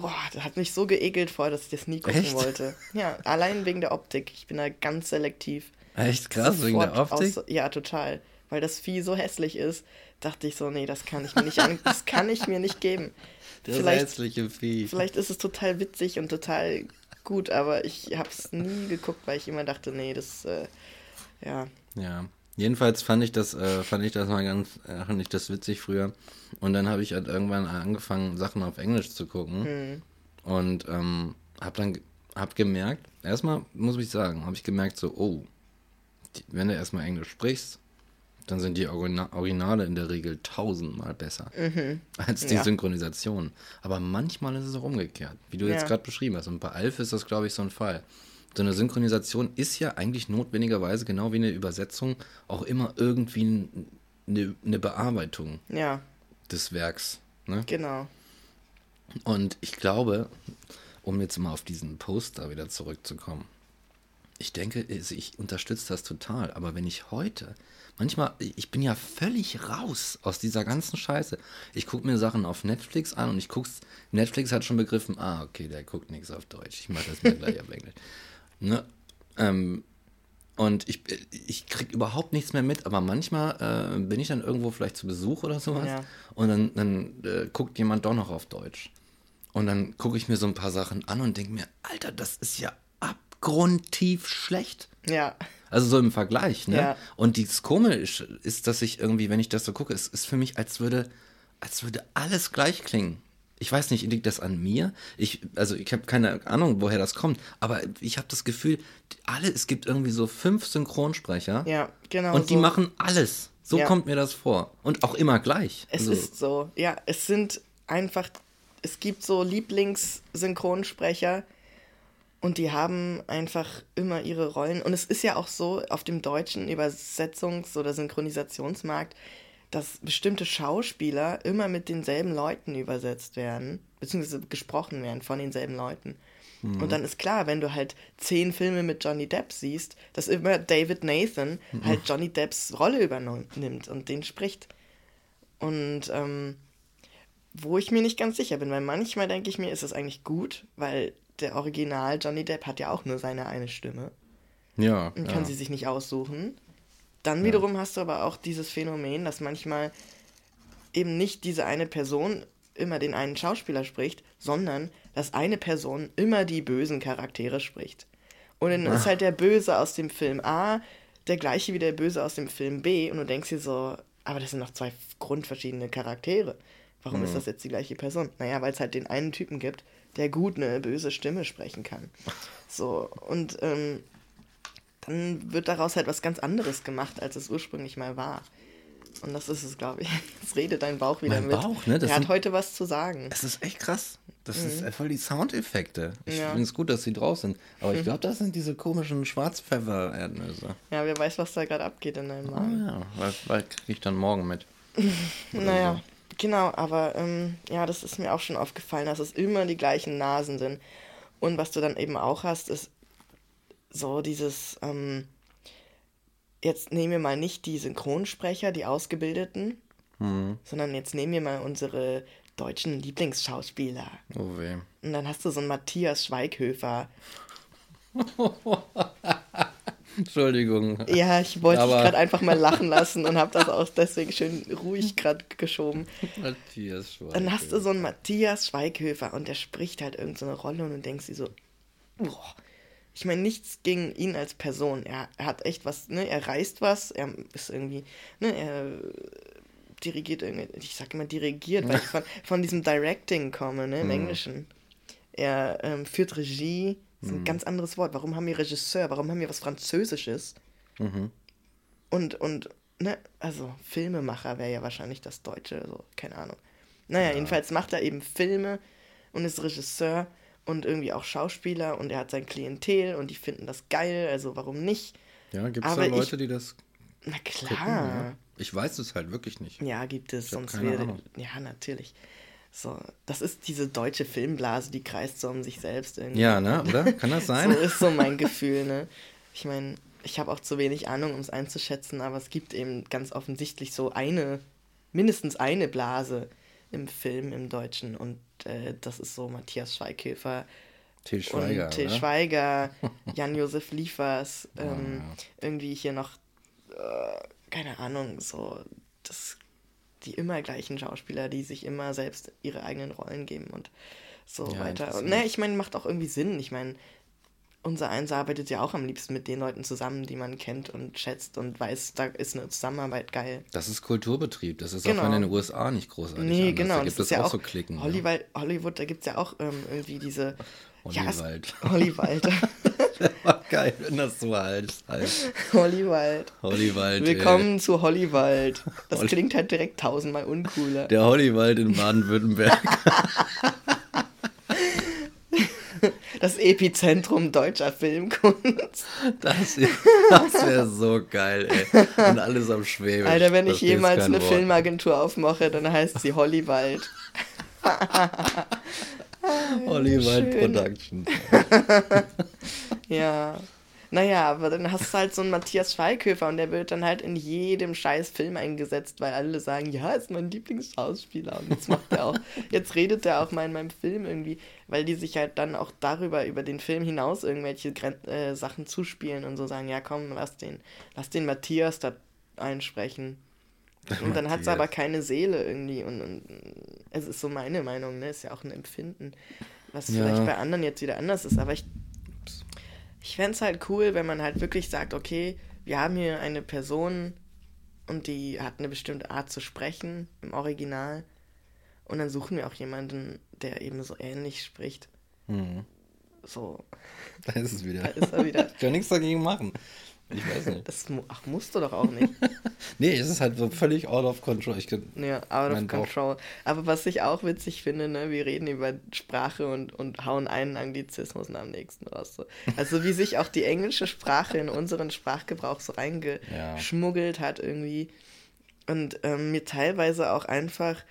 Boah, das hat mich so geekelt vor, dass ich das nie gucken Echt? wollte. Ja, allein wegen der Optik. Ich bin da ganz selektiv. echt krass, wegen der Sofort Optik. Aus, ja, total. Weil das Vieh so hässlich ist, dachte ich so, nee, das kann ich mir nicht an, das kann ich mir nicht geben. Das vielleicht, hässliche Vieh. vielleicht ist es total witzig und total gut, aber ich habe es nie geguckt, weil ich immer dachte, nee, das, äh, ja, Ja. Jedenfalls fand ich das, äh, fand ich das mal ganz, äh, fand ich das witzig früher. Und dann habe ich halt irgendwann angefangen, Sachen auf Englisch zu gucken. Hm. Und ähm, habe dann hab gemerkt, erstmal muss ich sagen, habe ich gemerkt so, oh, die, wenn du erstmal Englisch sprichst, dann sind die Origina Originale in der Regel tausendmal besser als die Mhm. Ja. Synchronisation. Aber manchmal ist es auch umgekehrt, wie du jetzt Ja. gerade beschrieben hast. Und bei Alf ist das, glaube ich, so ein Fall. So eine Synchronisation ist ja eigentlich notwendigerweise, genau wie eine Übersetzung, auch immer irgendwie eine, eine Bearbeitung Ja, des Werks. Ne? genau. Und ich glaube, um jetzt mal auf diesen Poster wieder zurückzukommen, ich denke, ich unterstütze das total, aber wenn ich heute, manchmal, ich bin ja völlig raus aus dieser ganzen Scheiße. Ich gucke mir Sachen auf Netflix an und ich guck's, Netflix hat schon begriffen, ah, okay, der guckt nichts auf Deutsch, ich mache das mir gleich auf Englisch. Ne? Ähm, und ich, ich krieg überhaupt nichts mehr mit, aber manchmal äh, bin ich dann irgendwo vielleicht zu Besuch oder sowas Ja. und dann, dann äh, guckt jemand doch noch auf Deutsch. Und dann gucke ich mir so ein paar Sachen an und denke mir, Alter, das ist ja abgrundtief schlecht. Ja, Also so im Vergleich, ne? Ja. Und das Komische ist, dass ich irgendwie, wenn ich das so gucke, es ist für mich, als würde, als würde alles gleich klingen. Ich weiß nicht, liegt das an mir? Ich, also ich habe keine Ahnung, woher das kommt, aber ich habe das Gefühl, alle, es gibt irgendwie so fünf Synchronsprecher ja, genau. und die so. machen alles. So Ja. kommt mir das vor. Und auch immer gleich. Es also, ist so, ja, es sind einfach, es gibt so Lieblingssynchronsprecher und die haben einfach immer ihre Rollen. Und es ist ja auch so auf dem deutschen Übersetzungs- oder Synchronisationsmarkt, dass bestimmte Schauspieler immer mit denselben Leuten übersetzt werden, beziehungsweise gesprochen werden von denselben Leuten. Und dann ist klar, wenn du halt zehn Filme mit Johnny Depp siehst, dass immer David Nathan halt Johnny Depps Rolle übernimmt und den spricht. Und ähm, wo ich mir nicht ganz sicher bin, weil manchmal denke ich mir, ist es eigentlich gut, weil der Original Johnny Depp hat ja auch nur seine eine Stimme ja, und ja. kann sie sich nicht aussuchen. Dann wiederum hast du aber auch dieses Phänomen, dass manchmal eben nicht diese eine Person immer den einen Schauspieler spricht, sondern dass eine Person immer die bösen Charaktere spricht. Und dann ist halt der Böse aus dem Film A der gleiche wie der Böse aus dem Film B und du denkst dir so, aber das sind noch zwei grundverschiedene Charaktere. Warum ist das jetzt die gleiche Person? Naja, weil es halt den einen Typen gibt, der gut eine böse Stimme sprechen kann. So, und ähm, dann wird daraus halt was ganz anderes gemacht, als es ursprünglich mal war. Und das ist es, glaube ich. Jetzt redet dein Bauch wieder Mein mit. Bauch, ne? Das er hat sind- heute was zu sagen. Es ist echt krass. Das ist äh, voll die Soundeffekte. Ich Mhm. Ja. finde es gut, dass sie drauf sind. Aber ich glaube, das sind diese komischen Schwarzpfeffer-Erdnüsse. Ja, wer weiß, was da gerade abgeht in deinem Magen. ja, weil, weil kriege ich dann morgen mit. Naja, genau, aber ähm, ja, das ist mir auch schon aufgefallen, dass es immer die gleichen Nasen sind. Und was du dann eben auch hast, ist so dieses, ähm, jetzt nehmen wir mal nicht die Synchronsprecher, die Ausgebildeten, sondern jetzt nehmen wir mal unsere deutschen Lieblingsschauspieler. Oh weh. Und dann hast du so einen Matthias Schweighöfer. Entschuldigung. Ja, ich wollte dich Aber- gerade einfach mal lachen lassen und habe das auch deswegen schön ruhig gerade geschoben. Matthias Schweiger. Dann hast du so einen Matthias Schweighöfer und der spricht halt irgendeine so eine Rolle und du denkst dir so, boah. Ich meine, nichts gegen ihn als Person. Er, er hat echt was, ne, er reißt was, er ist irgendwie, ne, er dirigiert irgendwie, ich sag immer dirigiert, weil ich von, von diesem Directing komme, ne, im Englischen. Er ähm, führt Regie, ist ein ganz anderes Wort. Warum haben wir Regisseur? Warum haben wir was Französisches? Und, und, ne, also Filmemacher wäre ja wahrscheinlich das Deutsche, so, keine Ahnung. Naja, jedenfalls macht er eben Filme und ist Regisseur und irgendwie auch Schauspieler und er hat sein Klientel und die finden das geil, also warum nicht? Ja, gibt es da ich- Leute, die das Na gucken? klar. Ja. Ich weiß es halt wirklich nicht. Ja, gibt es, Ich sonst wäre. Ahnung. Ja, natürlich. So, das ist diese deutsche Filmblase, die kreist so um sich selbst irgendwie. Ja, ne? Oder? Kann das sein? So ist so mein Gefühl, ne? Ich meine, ich habe auch zu wenig Ahnung, um es einzuschätzen, aber es gibt eben ganz offensichtlich so eine, mindestens eine Blase im Film, im Deutschen. Und äh, das ist so Matthias Schweighöfer Til Schweiger, und Till oder? Schweiger, Jan-Josef Liefers, Ah, ähm, irgendwie hier noch, äh, keine Ahnung, so das, die immer gleichen Schauspieler, die sich immer selbst ihre eigenen Rollen geben und so Ja, weiter. Und ne, ich meine, macht auch irgendwie Sinn. Ich meine, unser Eins arbeitet ja auch am liebsten mit den Leuten zusammen, die man kennt und schätzt und weiß, da ist eine Zusammenarbeit geil. Das ist Kulturbetrieb. Das ist Genau. auch in den USA nicht großartig Nee, anders. genau. Da gibt es ja auch so Klicken. ja. Hollywood, Hollywood da gibt es ja auch ähm, irgendwie diese. Ja, es- Hollywald. Hollywald. war geil, wenn das so heißt. Hollywald. Hollywald. Willkommen ey. zu Hollywald. Das Holly klingt halt direkt tausendmal uncooler. Der Hollywald in Baden-Württemberg. Das Epizentrum deutscher Filmkunst. Das, das wäre so geil, ey. Und alles am Schwäbisch. Alter, wenn ich jemals eine Wort. Filmagentur aufmache, dann heißt sie Hollywald. Hollywald Production. ja. Naja, aber dann hast du halt so einen Matthias Schweighöfer und der wird dann halt in jedem scheiß Film eingesetzt, weil alle sagen, ja, ist mein Lieblingsschauspieler. Und jetzt macht er auch, jetzt redet er auch mal in meinem Film irgendwie, weil die sich halt dann auch darüber, über den Film hinaus irgendwelche Gren äh, Sachen zuspielen und so sagen, ja komm, lass den, lass den Matthias da einsprechen. Und dann hat es aber keine Seele irgendwie. Und, und, es ist so meine Meinung, ne? Ist ja auch ein Empfinden, was ja. vielleicht bei anderen jetzt wieder anders ist. Aber ich, ich fände es halt cool, wenn man halt wirklich sagt, okay, wir haben hier eine Person und die hat eine bestimmte Art zu sprechen im Original. Und dann suchen wir auch jemanden, der eben so ähnlich spricht. Mhm. So. Da ist es wieder. Da ist er wieder. ich kann nichts dagegen machen. Ich weiß nicht. Das ach, musst du doch auch nicht. nee, es ist halt so völlig out of control. Ich ja, out of control. Bauch. Aber was ich auch witzig finde, ne, wir reden über Sprache und, und hauen einen Anglizismus am nächsten raus. So. Also wie sich auch die englische Sprache in unseren Sprachgebrauch so reingeschmuggelt ja. hat irgendwie. Und ähm, mir teilweise auch einfach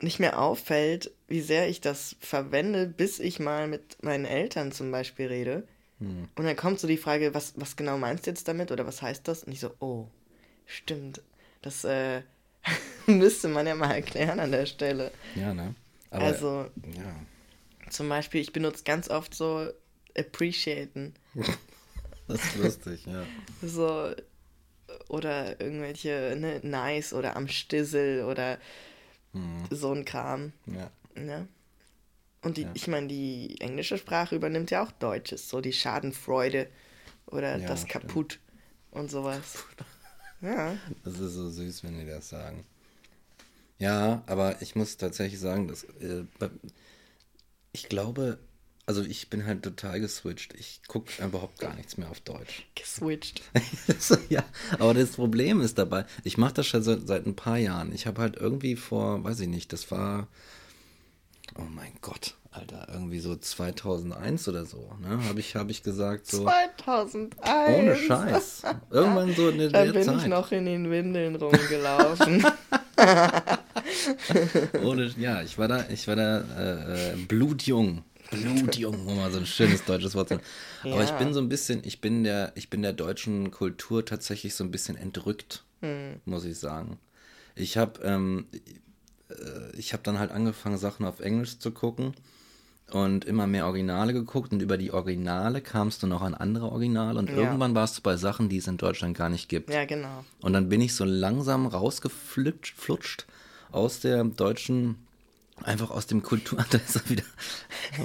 nicht mehr auffällt, wie sehr ich das verwende, bis ich mal mit meinen Eltern zum Beispiel rede hm. Und dann kommt so die Frage, was, was genau meinst du jetzt damit oder was heißt das? Und ich so, oh, stimmt. Das äh, müsste man ja mal erklären an der Stelle. Ja, ne? Aber, also, ja. zum Beispiel, ich benutze ganz oft so appreciaten. das ist lustig, ja. So, oder irgendwelche, ne, nice oder am Stissel oder hm. so ein Kram. Ja. Ne? Und die, ja. ich meine, die englische Sprache übernimmt ja auch Deutsches, so die Schadenfreude oder ja, das stimmt. Kaputt und sowas. Ja. Das ist so süß, wenn die das sagen. Ja, aber ich muss tatsächlich sagen, dass äh, ich glaube, also ich bin halt total geswitcht. Ich gucke überhaupt gar nichts mehr auf Deutsch. Geswitcht. ja, aber das Problem ist dabei, ich mache das schon seit, seit ein paar Jahren. Ich habe halt irgendwie vor, weiß ich nicht, das war oh mein Gott, Alter, irgendwie so 2001 oder so, ne? Habe ich, hab ich gesagt so. 2001. Ohne Scheiß. Irgendwann so in der, da bin Zeit. ich noch in den Windeln rumgelaufen. Ohne, ja, ich war da, ich war da äh, äh blutjung. Blutjung, um mal so ein schönes deutsches Wort zu ja. Aber ich bin so ein bisschen, ich bin der, ich bin der deutschen Kultur tatsächlich so ein bisschen entrückt, hm. muss ich sagen. Ich habe, ähm, äh, ich habe dann halt angefangen, Sachen auf Englisch zu gucken und immer mehr Originale geguckt und über die Originale kamst du noch an andere Originale und ja. irgendwann warst du bei Sachen, die es in Deutschland gar nicht gibt. Ja, genau. Und dann bin ich so langsam rausgeflutscht aus der deutschen, einfach aus dem Kultur. Da ist er wieder.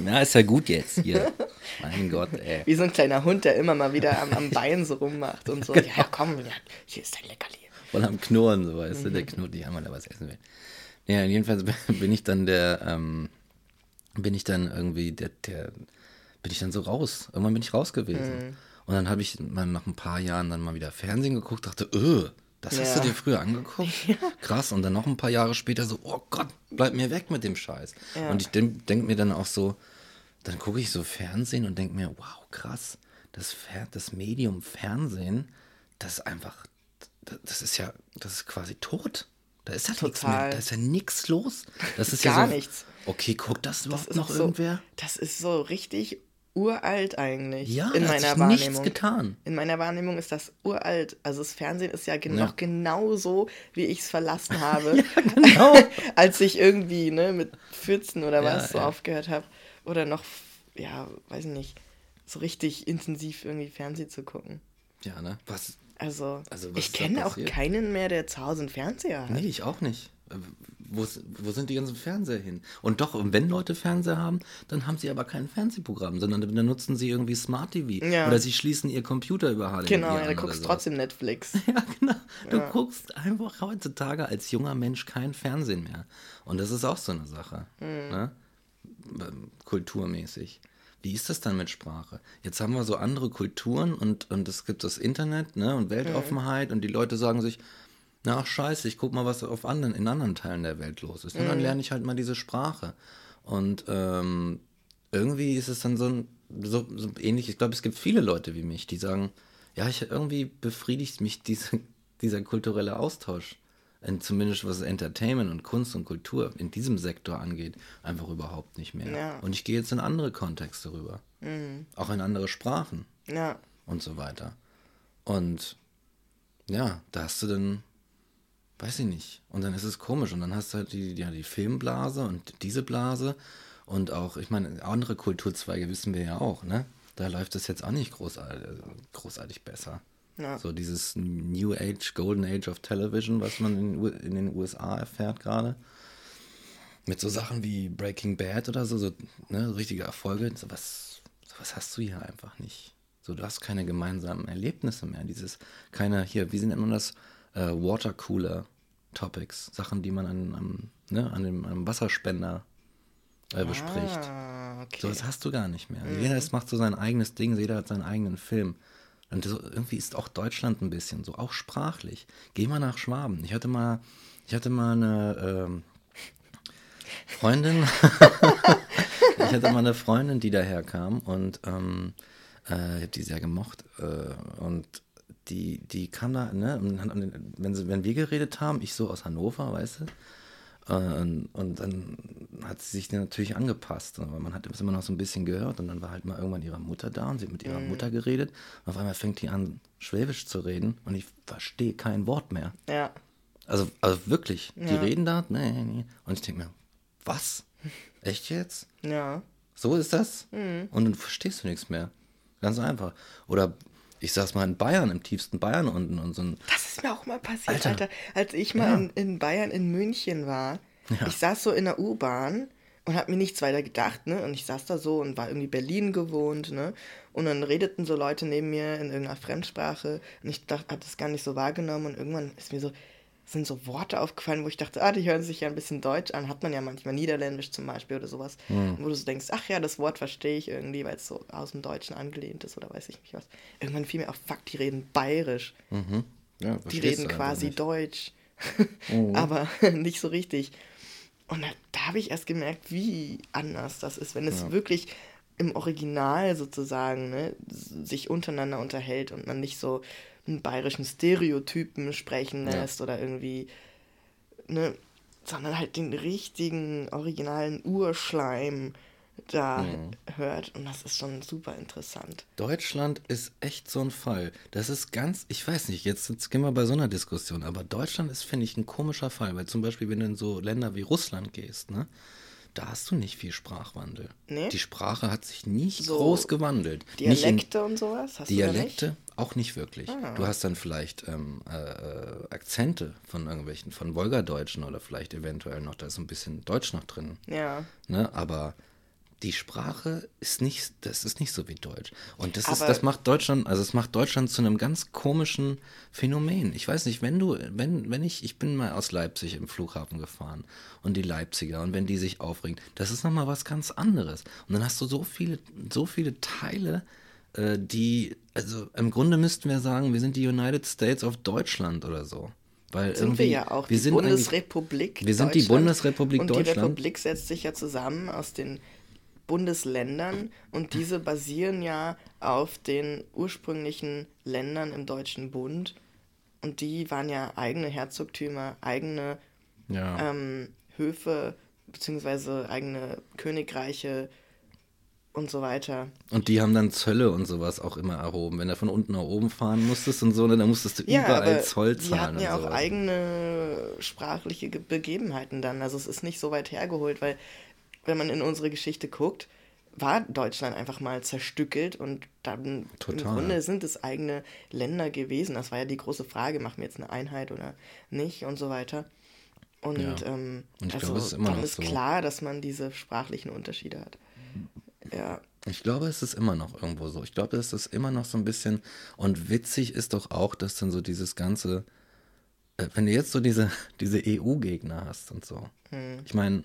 Ja, ist ja gut jetzt hier. mein Gott, ey. Wie so ein kleiner Hund, der immer mal wieder am, am Bein so rummacht und so. Genau. Ja, komm, hier ist dein Leckerli. Voll am Knurren, so weißt mhm. du, der knurrt die einmal da was essen will. Ja, jedenfalls bin ich dann der, ähm, bin ich dann irgendwie der, der, bin ich dann so raus. Irgendwann bin ich raus gewesen. Mhm. Und dann habe ich mal nach ein paar Jahren dann mal wieder Fernsehen geguckt, dachte, öh, das ja. hast du dir früher angeguckt? Ja. Krass. Und dann noch ein paar Jahre später so, oh Gott, bleib mir weg mit dem Scheiß. Ja. Und ich denke denk mir dann auch so, dann gucke ich so Fernsehen und denke mir, wow, krass, das, das Medium Fernsehen, das ist einfach, das ist ja, das ist quasi tot. Da ist ja nichts mehr. Da ist ja nichts los. Das ist Gar ja so, nichts. Okay, guckt das überhaupt das noch so, irgendwer? Das ist so richtig uralt eigentlich. Ja, in meiner Wahrnehmung. nichts getan. In meiner Wahrnehmung ist das uralt. Also das Fernsehen ist ja, gen ja. noch genauso, wie ich es verlassen habe. ja, genau. Als ich irgendwie ne, mit 14 oder ja, was so aufgehört habe. Oder noch, ja, weiß nicht, so richtig intensiv irgendwie Fernsehen zu gucken. Ja, ne? Was, also, also ich kenne auch keinen mehr, der zu Hause einen Fernseher hat. Nee, ich auch nicht. Äh, wo, wo sind die ganzen Fernseher hin? Und doch, wenn Leute Fernseher haben, dann haben sie aber kein Fernsehprogramm, sondern dann nutzen sie irgendwie Smart TV. Ja. Oder sie schließen ihr Computer über HDMI Genau, ja, du guckst trotzdem Netflix. ja, genau. Du ja. guckst einfach heutzutage als junger Mensch kein Fernsehen mehr. Und das ist auch so eine Sache. Mhm. Ne? Ähm, kulturmäßig. Wie ist das dann mit Sprache? Jetzt haben wir so andere Kulturen und, und es gibt das Internet ne, und Weltoffenheit mhm. und die Leute sagen sich, na ach scheiße, ich guck mal, was auf anderen, in anderen Teilen der Welt los ist. Und mhm. dann lerne ich halt mal diese Sprache. Und ähm, irgendwie ist es dann so, ein, so, so ähnlich, ich glaube, es gibt viele Leute wie mich, die sagen, ja, ich irgendwie befriedigt mich diese, dieser kulturelle Austausch zumindest was Entertainment und Kunst und Kultur in diesem Sektor angeht, einfach überhaupt nicht mehr. Ja. Und ich gehe jetzt in andere Kontexte rüber. Mhm. Auch in andere Sprachen. Ja. Und so weiter. Und ja, da hast du dann, weiß ich nicht. Und dann ist es komisch. Und dann hast du halt die, ja, die Filmblase und diese Blase. Und auch, ich meine, andere Kulturzweige wissen wir ja auch, ne? Da läuft es jetzt auch nicht großartig, großartig besser. Ja. So dieses New Age, Golden Age of Television, was man in, in den USA erfährt gerade. Mit so Sachen wie Breaking Bad oder so, so ne, richtige Erfolge. So was, so was hast du hier einfach nicht. So, du hast keine gemeinsamen Erlebnisse mehr. Dieses, keine, hier, wie nennt man das? Äh, Watercooler Topics. Sachen, die man an, an, ne, an dem, an Wasserspender äh, bespricht. Ah, okay. So, das hast du gar nicht mehr. Mhm. Jeder macht so sein eigenes Ding, jeder hat seinen eigenen Film. Und so, irgendwie ist auch Deutschland ein bisschen so, auch sprachlich. Geh mal nach Schwaben. Ich hatte mal, ich hatte mal eine ähm, Freundin, ich hatte mal eine Freundin, die daherkam und ähm, äh, ich habe die sehr gemocht. Äh, und die, die kam da, ne, wenn, sie, wenn wir geredet haben, ich so aus Hannover, weißt du, und, und, dann hat sie sich natürlich angepasst. Aber man hat es immer noch so ein bisschen gehört. Und dann war halt mal irgendwann ihre Mutter da und sie hat mit ihrer mhm. Mutter geredet. Und auf einmal fängt die an, Schwäbisch zu reden. Und ich verstehe kein Wort mehr. Ja. Also, also wirklich, die ja. reden da. Nee, nee. Und ich denke mir, was? Echt jetzt? Ja. So ist das? Mhm. Und dann verstehst du nichts mehr. Ganz einfach. Oder ich saß mal in Bayern, im tiefsten Bayern unten und so ein. Das ist mir auch mal passiert, Alter. Alter als ich mal ja. in, in, Bayern in München war. Ja. Ich saß so in der U-Bahn und hab mir nichts weiter gedacht, ne? Und ich saß da so und war irgendwie Berlin gewohnt, ne? Und dann redeten so Leute neben mir in irgendeiner Fremdsprache und ich dachte, hab das gar nicht so wahrgenommen und irgendwann ist mir so, sind so Worte aufgefallen, wo ich dachte, ah, die hören sich ja ein bisschen deutsch an. Hat man ja manchmal Niederländisch zum Beispiel oder sowas. Mhm. Wo du so denkst, ach ja, das Wort verstehe ich irgendwie, weil es so aus dem Deutschen angelehnt ist oder weiß ich nicht was. Irgendwann fiel mir auf, fuck, die reden bayerisch. Mhm. Ja, die reden quasi Deutsch. Mhm. Aber nicht so richtig. Und da, da habe ich erst gemerkt, wie anders das ist, wenn es ja. wirklich im Original sozusagen ne, sich untereinander unterhält und man nicht so einen bayerischen Stereotypen sprechen lässt ja. oder irgendwie, ne, sondern halt den richtigen, originalen Urschleim da mhm. hört. Und das ist schon super interessant. Deutschland ist echt so ein Fall. Das ist ganz, ich weiß nicht, jetzt, jetzt gehen wir bei so einer Diskussion, aber Deutschland ist, finde ich, ein komischer Fall, weil zum Beispiel, wenn du in so Länder wie Russland gehst, ne, da hast du nicht viel Sprachwandel. Nee? Die Sprache hat sich nicht so groß gewandelt. Dialekte in, und sowas? Hast Dialekte nicht? auch nicht wirklich. Ah. Du hast dann vielleicht ähm, äh, äh, Akzente von irgendwelchen, von Wolgadeutschen oder vielleicht eventuell noch, da ist ein bisschen Deutsch noch drin. Ja. Ne? Aber die Sprache ist nicht, das ist nicht so wie Deutsch. Und das ist, das macht Deutschland, also es macht Deutschland zu einem ganz komischen Phänomen. Ich weiß nicht, wenn du, wenn, wenn ich, ich bin mal aus Leipzig im Flughafen gefahren und die Leipziger und wenn die sich aufregen, das ist nochmal was ganz anderes. Und dann hast du so viele, so viele Teile, äh, die, also im Grunde müssten wir sagen, wir sind die United States of Deutschland oder so. Weil sind wir ja auch. Wir die sind Bundesrepublik. Wir sind die Bundesrepublik und Deutschland. Und die Republik setzt sich ja zusammen aus den Bundesländern und diese basieren ja auf den ursprünglichen Ländern im Deutschen Bund und die waren ja eigene Herzogtümer, eigene ja. ähm, Höfe beziehungsweise eigene Königreiche und so weiter. Und die haben dann Zölle und sowas auch immer erhoben. Wenn du von unten nach oben fahren musstest und so, dann musstest du ja, überall Zoll zahlen. Die hatten ja auch sowas. eigene sprachliche Begebenheiten dann. Also es ist nicht so weit hergeholt, weil wenn man in unsere Geschichte guckt, war Deutschland einfach mal zerstückelt und dann Total. im Grunde sind es eigene Länder gewesen. Das war ja die große Frage, machen wir jetzt eine Einheit oder nicht und so weiter. Und, ja. ähm, und also glaube, ist dann ist so. klar, dass man diese sprachlichen Unterschiede hat. Ja. Ich glaube, es ist immer noch irgendwo so. Ich glaube, es ist immer noch so ein bisschen. Und witzig ist doch auch, dass dann so dieses ganze, äh, wenn du jetzt so diese, diese EU-Gegner hast und so. Hm. Ich meine,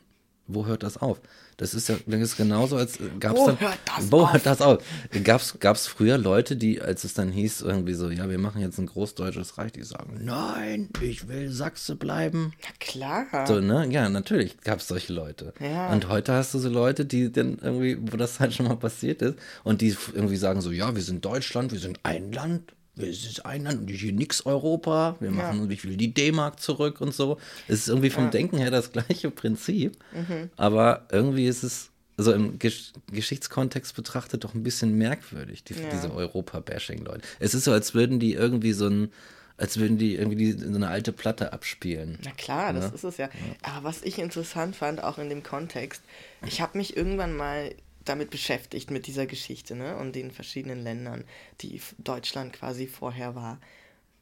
wo hört das auf? Das ist ja das ist genauso, als gab es dann. hört das wo auf? hört das auf? Gab's, gab's früher Leute, die, als es dann hieß, irgendwie so, ja, wir machen jetzt ein großdeutsches Reich, die sagen, nein, ich will Sachse bleiben. Na klar. So, ne? Ja, natürlich gab es solche Leute. Ja. Und heute hast du so Leute, die dann irgendwie, wo das halt schon mal passiert ist, und die irgendwie sagen so, ja, wir sind Deutschland, wir sind ein Land, es ist ein Land und hier nix Europa, wir machen, ich will die D-Mark zurück und so. Es ist irgendwie vom Denken her das gleiche Prinzip, Mhm. aber irgendwie ist es, also im Gesch Geschichtskontext betrachtet, doch ein bisschen merkwürdig, die, Ja. diese Europa-Bashing-Leute. Es ist so, als würden die irgendwie so ein, als würden die irgendwie die, so eine alte Platte abspielen. Na klar, das ist es ja. Aber was ich interessant fand, auch in dem Kontext, ich habe mich irgendwann mal damit beschäftigt, mit dieser Geschichte ne? und den verschiedenen Ländern, die Deutschland quasi vorher war.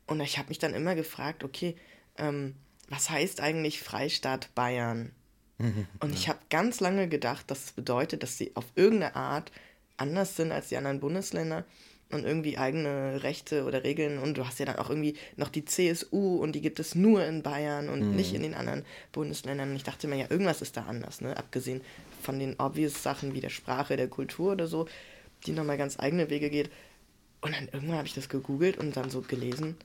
Und ich habe mich dann immer gefragt, okay, ähm, was heißt eigentlich Freistaat Bayern? Und ich habe ganz lange gedacht, dass es bedeutet, dass sie auf irgendeine Art anders sind als die anderen Bundesländer und irgendwie eigene Rechte oder Regeln. Und du hast ja dann auch irgendwie noch die CSU und die gibt es nur in Bayern und nicht in den anderen Bundesländern. Und ich dachte mir, ja, irgendwas ist da anders, ne? Abgesehen von den obvious Sachen wie der Sprache, der Kultur oder so, die nochmal ganz eigene Wege geht. Und dann irgendwann habe ich das gegoogelt und dann so gelesen,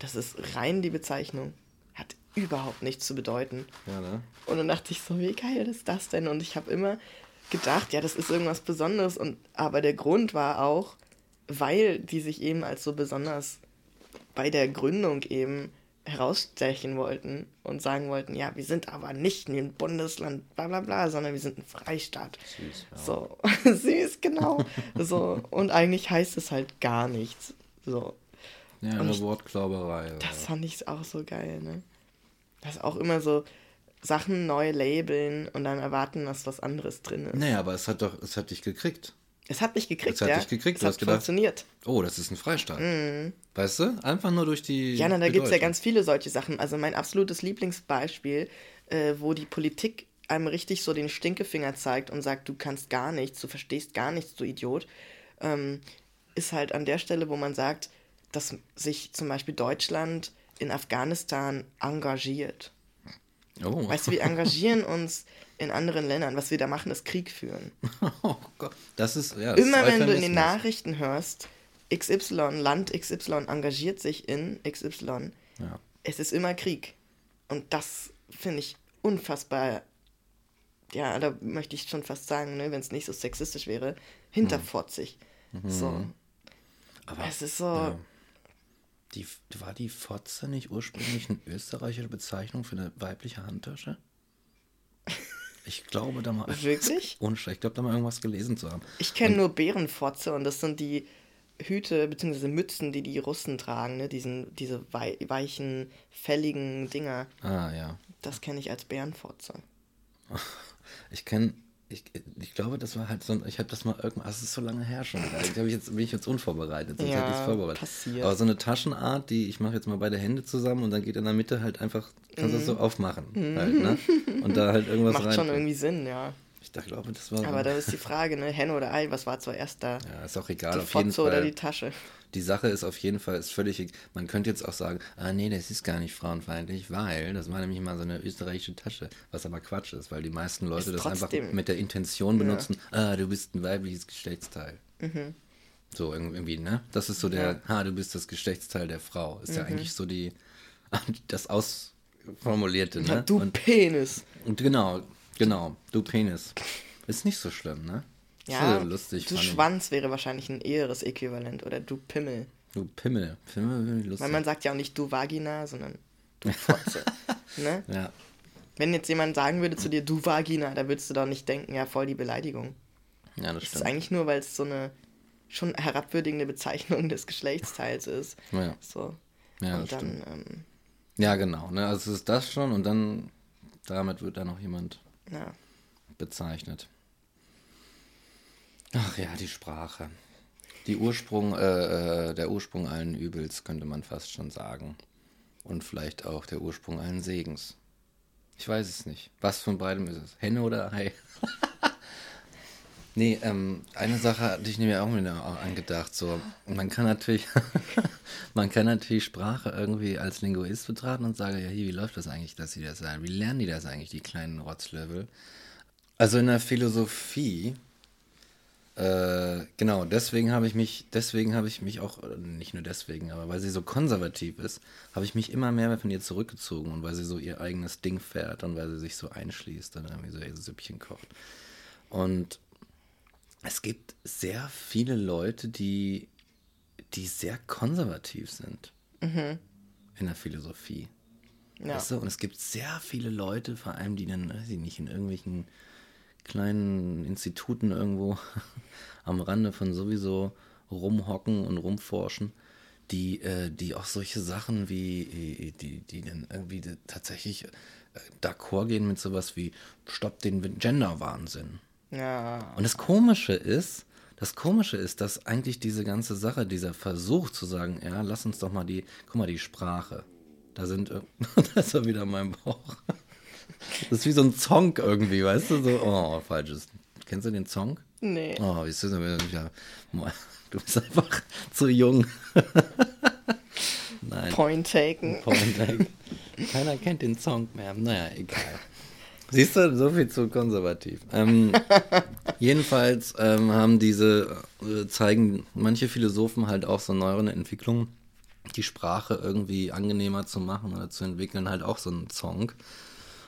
das ist rein die Bezeichnung. Hat überhaupt nichts zu bedeuten. Ja, ne? Und dann dachte ich so, wie geil ist das denn? Und ich habe immer gedacht, ja, das ist irgendwas Besonderes. Und aber der Grund war auch, weil die sich eben als so besonders bei der Gründung eben herausstechen wollten und sagen wollten, ja, wir sind aber nicht ein Bundesland, bla bla bla, sondern wir sind ein Freistaat. Süß, ja. So, süß, genau. so, und eigentlich heißt es halt gar nichts. So, Ja, Und eine ich- Wortklauberei. das fand ich auch so geil, ne? Das auch immer so Sachen neu labeln und dann erwarten, dass was anderes drin ist. Nee, aber es hat doch, es hat dich gekriegt. Es hat mich gekriegt, Es hat ja. dich gekriegt, es du hat hast gedacht- funktioniert. Oh, das ist ein Freistaat. Weißt du? Einfach nur durch die. Mhm. Ja, na, da gibt es ja ganz viele solche Sachen. Also mein absolutes Lieblingsbeispiel, äh, wo die Politik einem richtig so den Stinkefinger zeigt und sagt, du kannst gar nichts, du verstehst gar nichts, du Idiot, ähm, ist halt an der Stelle, wo man sagt, dass sich zum Beispiel Deutschland in Afghanistan engagiert. Oh. Weißt du, wir engagieren uns in anderen Ländern. Was wir da machen, ist Krieg führen. oh Gott. Das ist. Ja, das Immer ist wenn du in den. Nachrichten hörst, XY, Land XY engagiert sich in XY, Ja. es ist immer Krieg. Und das finde ich unfassbar, ja, da möchte ich schon fast sagen, ne, wenn es nicht so sexistisch wäre, hinterfotzig. So. Aber Es ist so, ja. Die, war die Fotze nicht ursprünglich eine österreichische Bezeichnung für eine weibliche Handtasche? Ich glaube da mal. Wirklich? Unschlecht. Ich glaube da mal irgendwas gelesen zu haben. ich kenne nur Bärenfotze und das sind die Hüte bzw. Mützen, die die Russen tragen, ne, diesen, diese wei weichen, fälligen Dinger. Ah, ja. Das kenne ich als Bärenfotze. Ich kenne, ich, ich glaube, das war halt so, ein- ich habe das mal irgendwann, das ist so lange her schon. Ich jetzt, bin ich jetzt unvorbereitet, sonst Ja, hätte ich es vorbereitet. passiert. Aber so eine Taschenart, die, ich mache jetzt mal beide Hände zusammen und dann geht in der Mitte halt einfach, kannst du das so aufmachen. Halt, ne? Und da halt irgendwas Mhm. Macht rein. schon irgendwie Sinn, ja. Ich dachte, glaube, das war. Aber da ist die Frage, ne, Henne oder Ei, was war zuerst da? ja, ist auch egal. die auf jeden Fotze oder Fall. die Tasche? Die Sache ist auf jeden Fall, ist völlig, man könnte jetzt auch sagen, ah nee, das ist gar nicht frauenfeindlich, weil das war nämlich mal so eine österreichische Tasche, was aber Quatsch ist, weil die meisten Leute Ist das einfach trotzdem- mit der Intention benutzen, ah, du bist ein weibliches Geschlechtsteil. Mhm. So irgendwie, ne? Das ist so der, ah, du bist das Geschlechtsteil der Frau. Ist Mhm. ja eigentlich so die, das Ausformulierte, ne? Du Und, Penis. und genau, genau, du Penis. Ist nicht so schlimm, ne? Ist Ja, so lustig. du. Schwanz wäre wahrscheinlich ein eheres Äquivalent oder du Pimmel. Du Pimmel. Pimmel ich lustig. Weil man sagt ja auch nicht du Vagina, sondern du Fotze. ne? ja. Wenn jetzt jemand sagen würde zu dir du Vagina, da würdest du doch nicht denken, ja, voll die Beleidigung. ja, das Das ist stimmt. eigentlich nur, weil es so eine schon herabwürdigende Bezeichnung des Geschlechtsteils ist. Ja. So. Ja, Und das dann, ähm, Ja, genau. Ne? Also es ist das schon und dann damit wird da noch jemand ja. bezeichnet. Ach ja, die Sprache. Die Ursprung, äh, äh, der Ursprung allen Übels, könnte man fast schon sagen. Und vielleicht auch der Ursprung allen Segens. Ich weiß es nicht. Was von beidem ist es? Henne oder Ei? nee, ähm, eine Sache hatte ich mir auch wieder angedacht. So, man kann natürlich, man kann natürlich Sprache irgendwie als Linguist betrachten und sagen, ja, hier, wie läuft das eigentlich, dass sie das sagen? Wie lernen die das eigentlich, die kleinen Rotzlöffel? Also in der Philosophie, äh, genau, deswegen habe ich mich, deswegen habe ich mich auch, nicht nur deswegen, aber weil sie so konservativ ist, habe ich mich immer mehr von ihr zurückgezogen und weil sie so ihr eigenes Ding fährt und weil sie sich so einschließt und irgendwie so ihr Süppchen kocht. Und es gibt sehr viele Leute, die, die sehr konservativ sind Mhm. in der Philosophie. Ja. Weißt du? Und es gibt sehr viele Leute, vor allem, die dann, weiß ich nicht, in irgendwelchen kleinen Instituten irgendwo am Rande von sowieso rumhocken und rumforschen, die, äh, die auch solche Sachen wie, äh, die, die dann irgendwie tatsächlich äh, d'accord gehen mit sowas wie Stopp den Gender-Wahnsinn. Ja. Und das Komische ist, das Komische ist, dass eigentlich diese ganze Sache, dieser Versuch zu sagen, ja, lass uns doch mal die, guck mal, die Sprache. Da sind, da ist er wieder mein Bauch. Das ist wie so ein Song irgendwie, weißt du? So, oh, falsches. Kennst du den Song? Nee. Oh, wie ist das denn du bist einfach zu jung. Nein. Point taken. Point Egg. Keiner kennt den Song mehr. Naja, egal. Siehst du, so viel zu konservativ. Ähm, jedenfalls ähm, haben diese, äh, zeigen manche Philosophen halt auch so neuere Entwicklungen, die Sprache irgendwie angenehmer zu machen oder zu entwickeln, halt auch so einen Song.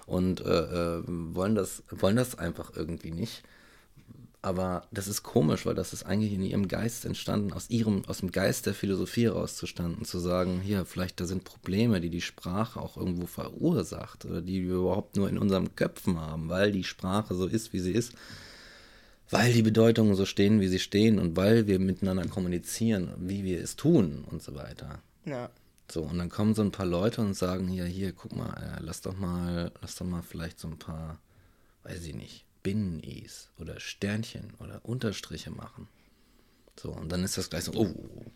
Und äh, äh, wollen, das, wollen das einfach irgendwie nicht. Aber das ist komisch, weil das ist eigentlich in ihrem Geist entstanden, aus ihrem, aus dem Geist der Philosophie herauszustanden, zu sagen, hier, vielleicht da sind Probleme, die die Sprache auch irgendwo verursacht oder die wir überhaupt nur in unseren Köpfen haben, weil die Sprache so ist, wie sie ist, weil die Bedeutungen so stehen, wie sie stehen und weil wir miteinander kommunizieren, wie wir es tun und so weiter. Ja. So, und dann kommen so ein paar Leute und sagen, hier, hier, guck mal, äh, lass doch mal, lass doch mal vielleicht so ein paar, weiß ich nicht, Binnen-Is oder Sternchen oder Unterstriche machen. So, und dann ist das gleich so, oh,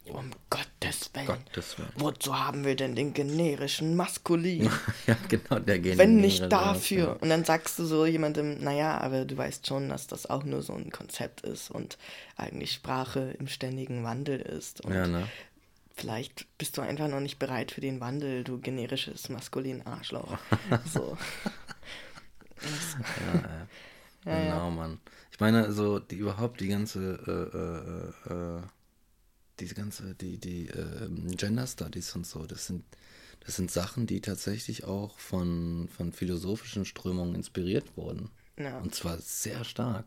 Um Gottes Willen. Gottes Willen. Wozu haben wir denn den generischen Maskulin? ja, genau, der Gen Wenn nicht dafür. Und dann sagst du so jemandem, naja, aber du weißt schon, dass das auch nur so ein Konzept ist und eigentlich Sprache im ständigen Wandel ist. Und Ja, ne? vielleicht bist du einfach noch nicht bereit für den Wandel, du generisches maskulin Arschloch. so. Genau, Mann. Ich meine, so die überhaupt die ganze, äh, äh, äh, diese ganze, die, die äh, Gender Studies und so, das sind, das sind Sachen, die tatsächlich auch von, von philosophischen Strömungen inspiriert wurden. Ja. Und zwar sehr stark.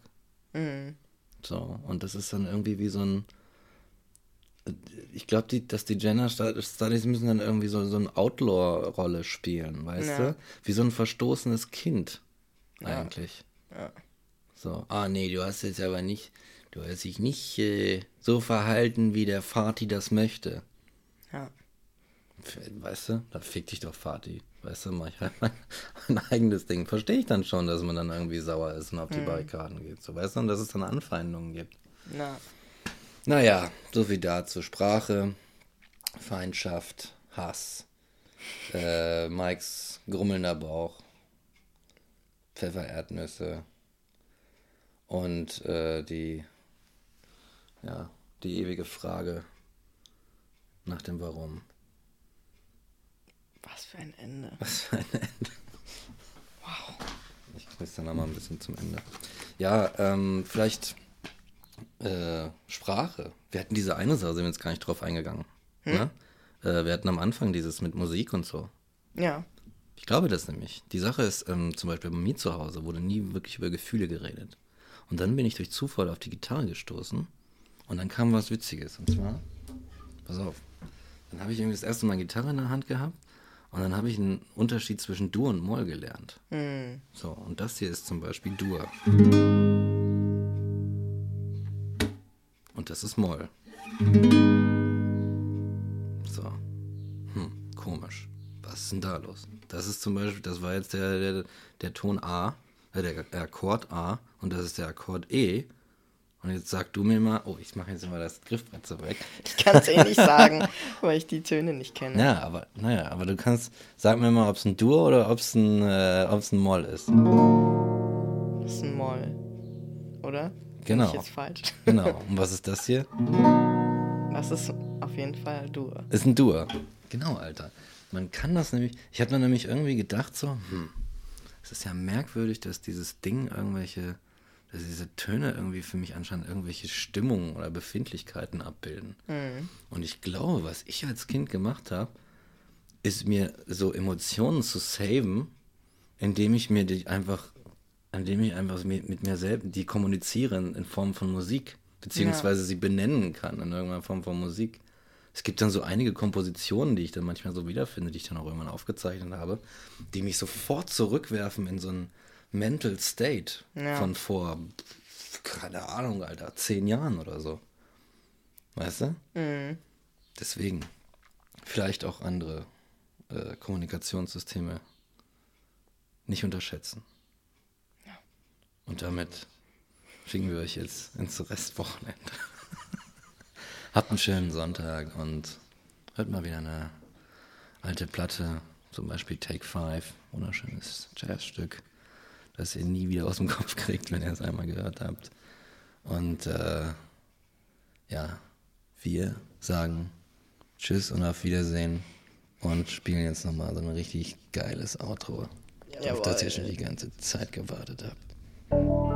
Mhm. So, und das ist dann irgendwie wie so ein. Ich glaube, dass die Gender Studies müssen dann irgendwie so, so eine Outlaw-Rolle spielen, weißt Ja. du? Wie so ein verstoßenes Kind, Ja. eigentlich. Ja. So, ah nee, du hast jetzt aber nicht, du hast dich nicht äh, so verhalten, wie der Vati das möchte. Ja. Weißt du, da fick dich doch Vati. Weißt du, mach ich halt mein, mein eigenes Ding. Verstehe ich dann schon, dass man dann irgendwie sauer ist und auf die Barrikaden geht. So, weißt du, und dass es dann Anfeindungen gibt. Na. Naja, so viel dazu. Sprache, Feindschaft, Hass, äh, Mikes grummelnder Bauch, Pfeffererdnüsse und äh, die, ja, die ewige Frage nach dem Warum. Was für ein Ende. Was für ein Ende. Wow. Ich muss dann nochmal ein bisschen zum Ende. Ja, ähm, vielleicht äh, Sprache. Wir hatten diese eine Sache, sind wir jetzt gar nicht drauf eingegangen. Ne? Äh, wir hatten am Anfang dieses mit Musik und so. Ja. Ich glaube das nämlich. Die Sache ist, ähm, zum Beispiel bei mir zu Hause wurde nie wirklich über Gefühle geredet. Und dann bin ich durch Zufall auf die Gitarre gestoßen und dann kam was Witziges. Und zwar, pass auf, dann habe ich irgendwie das erste Mal Gitarre in der Hand gehabt und dann habe ich einen Unterschied zwischen Dur und Moll gelernt. So, und das hier ist zum Beispiel Dur. Und das ist Moll. So. Hm, komisch. Was ist denn da los? Das ist zum Beispiel, das war jetzt der, der, der Ton A, äh, der Akkord A und das ist der Akkord E. Und jetzt sag du mir mal, oh, ich mache jetzt mal das Griffbrett so weg. Ich kann es eh nicht sagen, weil ich die Töne nicht kenne. Ja, aber, naja, aber du kannst, sag mir mal, ob es ein Dur oder ob es ein, äh, ob's ein Moll ist. Das ist ein Moll. Oder? Bin Genau. Ich jetzt falsch. Genau. Und was ist das hier? Das ist auf jeden Fall Dur. Ist ein Dur. Genau, Alter. Man kann das nämlich, ich habe dann nämlich irgendwie gedacht so, hm, Es ist ja merkwürdig, dass dieses Ding irgendwelche, dass diese Töne irgendwie für mich anscheinend irgendwelche Stimmungen oder Befindlichkeiten abbilden. Mhm. Und ich glaube, was ich als Kind gemacht habe, ist mir so Emotionen zu saven, indem ich mir die einfach, indem ich einfach mit, mit mir selbst die kommunizieren in Form von Musik, beziehungsweise ja. sie benennen kann in irgendeiner Form von Musik. Es gibt dann so einige Kompositionen, die ich dann manchmal so wiederfinde, die ich dann auch irgendwann aufgezeichnet habe, die mich sofort zurückwerfen in so ein Mental State ja. von vor, keine Ahnung, Alter, zehn Jahren oder so. Weißt du? Mhm. Deswegen. Vielleicht auch andere äh, Kommunikationssysteme nicht unterschätzen. Ja. Und damit schicken wir euch jetzt ins Restwochenende. Habt einen schönen Sonntag und hört mal wieder eine alte Platte, zum Beispiel Take Five, wunderschönes Jazzstück, das ihr nie wieder aus dem Kopf kriegt, wenn ihr es einmal gehört habt. Und äh, ja, wir sagen Tschüss und auf Wiedersehen und spielen jetzt nochmal so ein richtig geiles Outro, Jawohl. auf das ihr schon die ganze Zeit gewartet habt.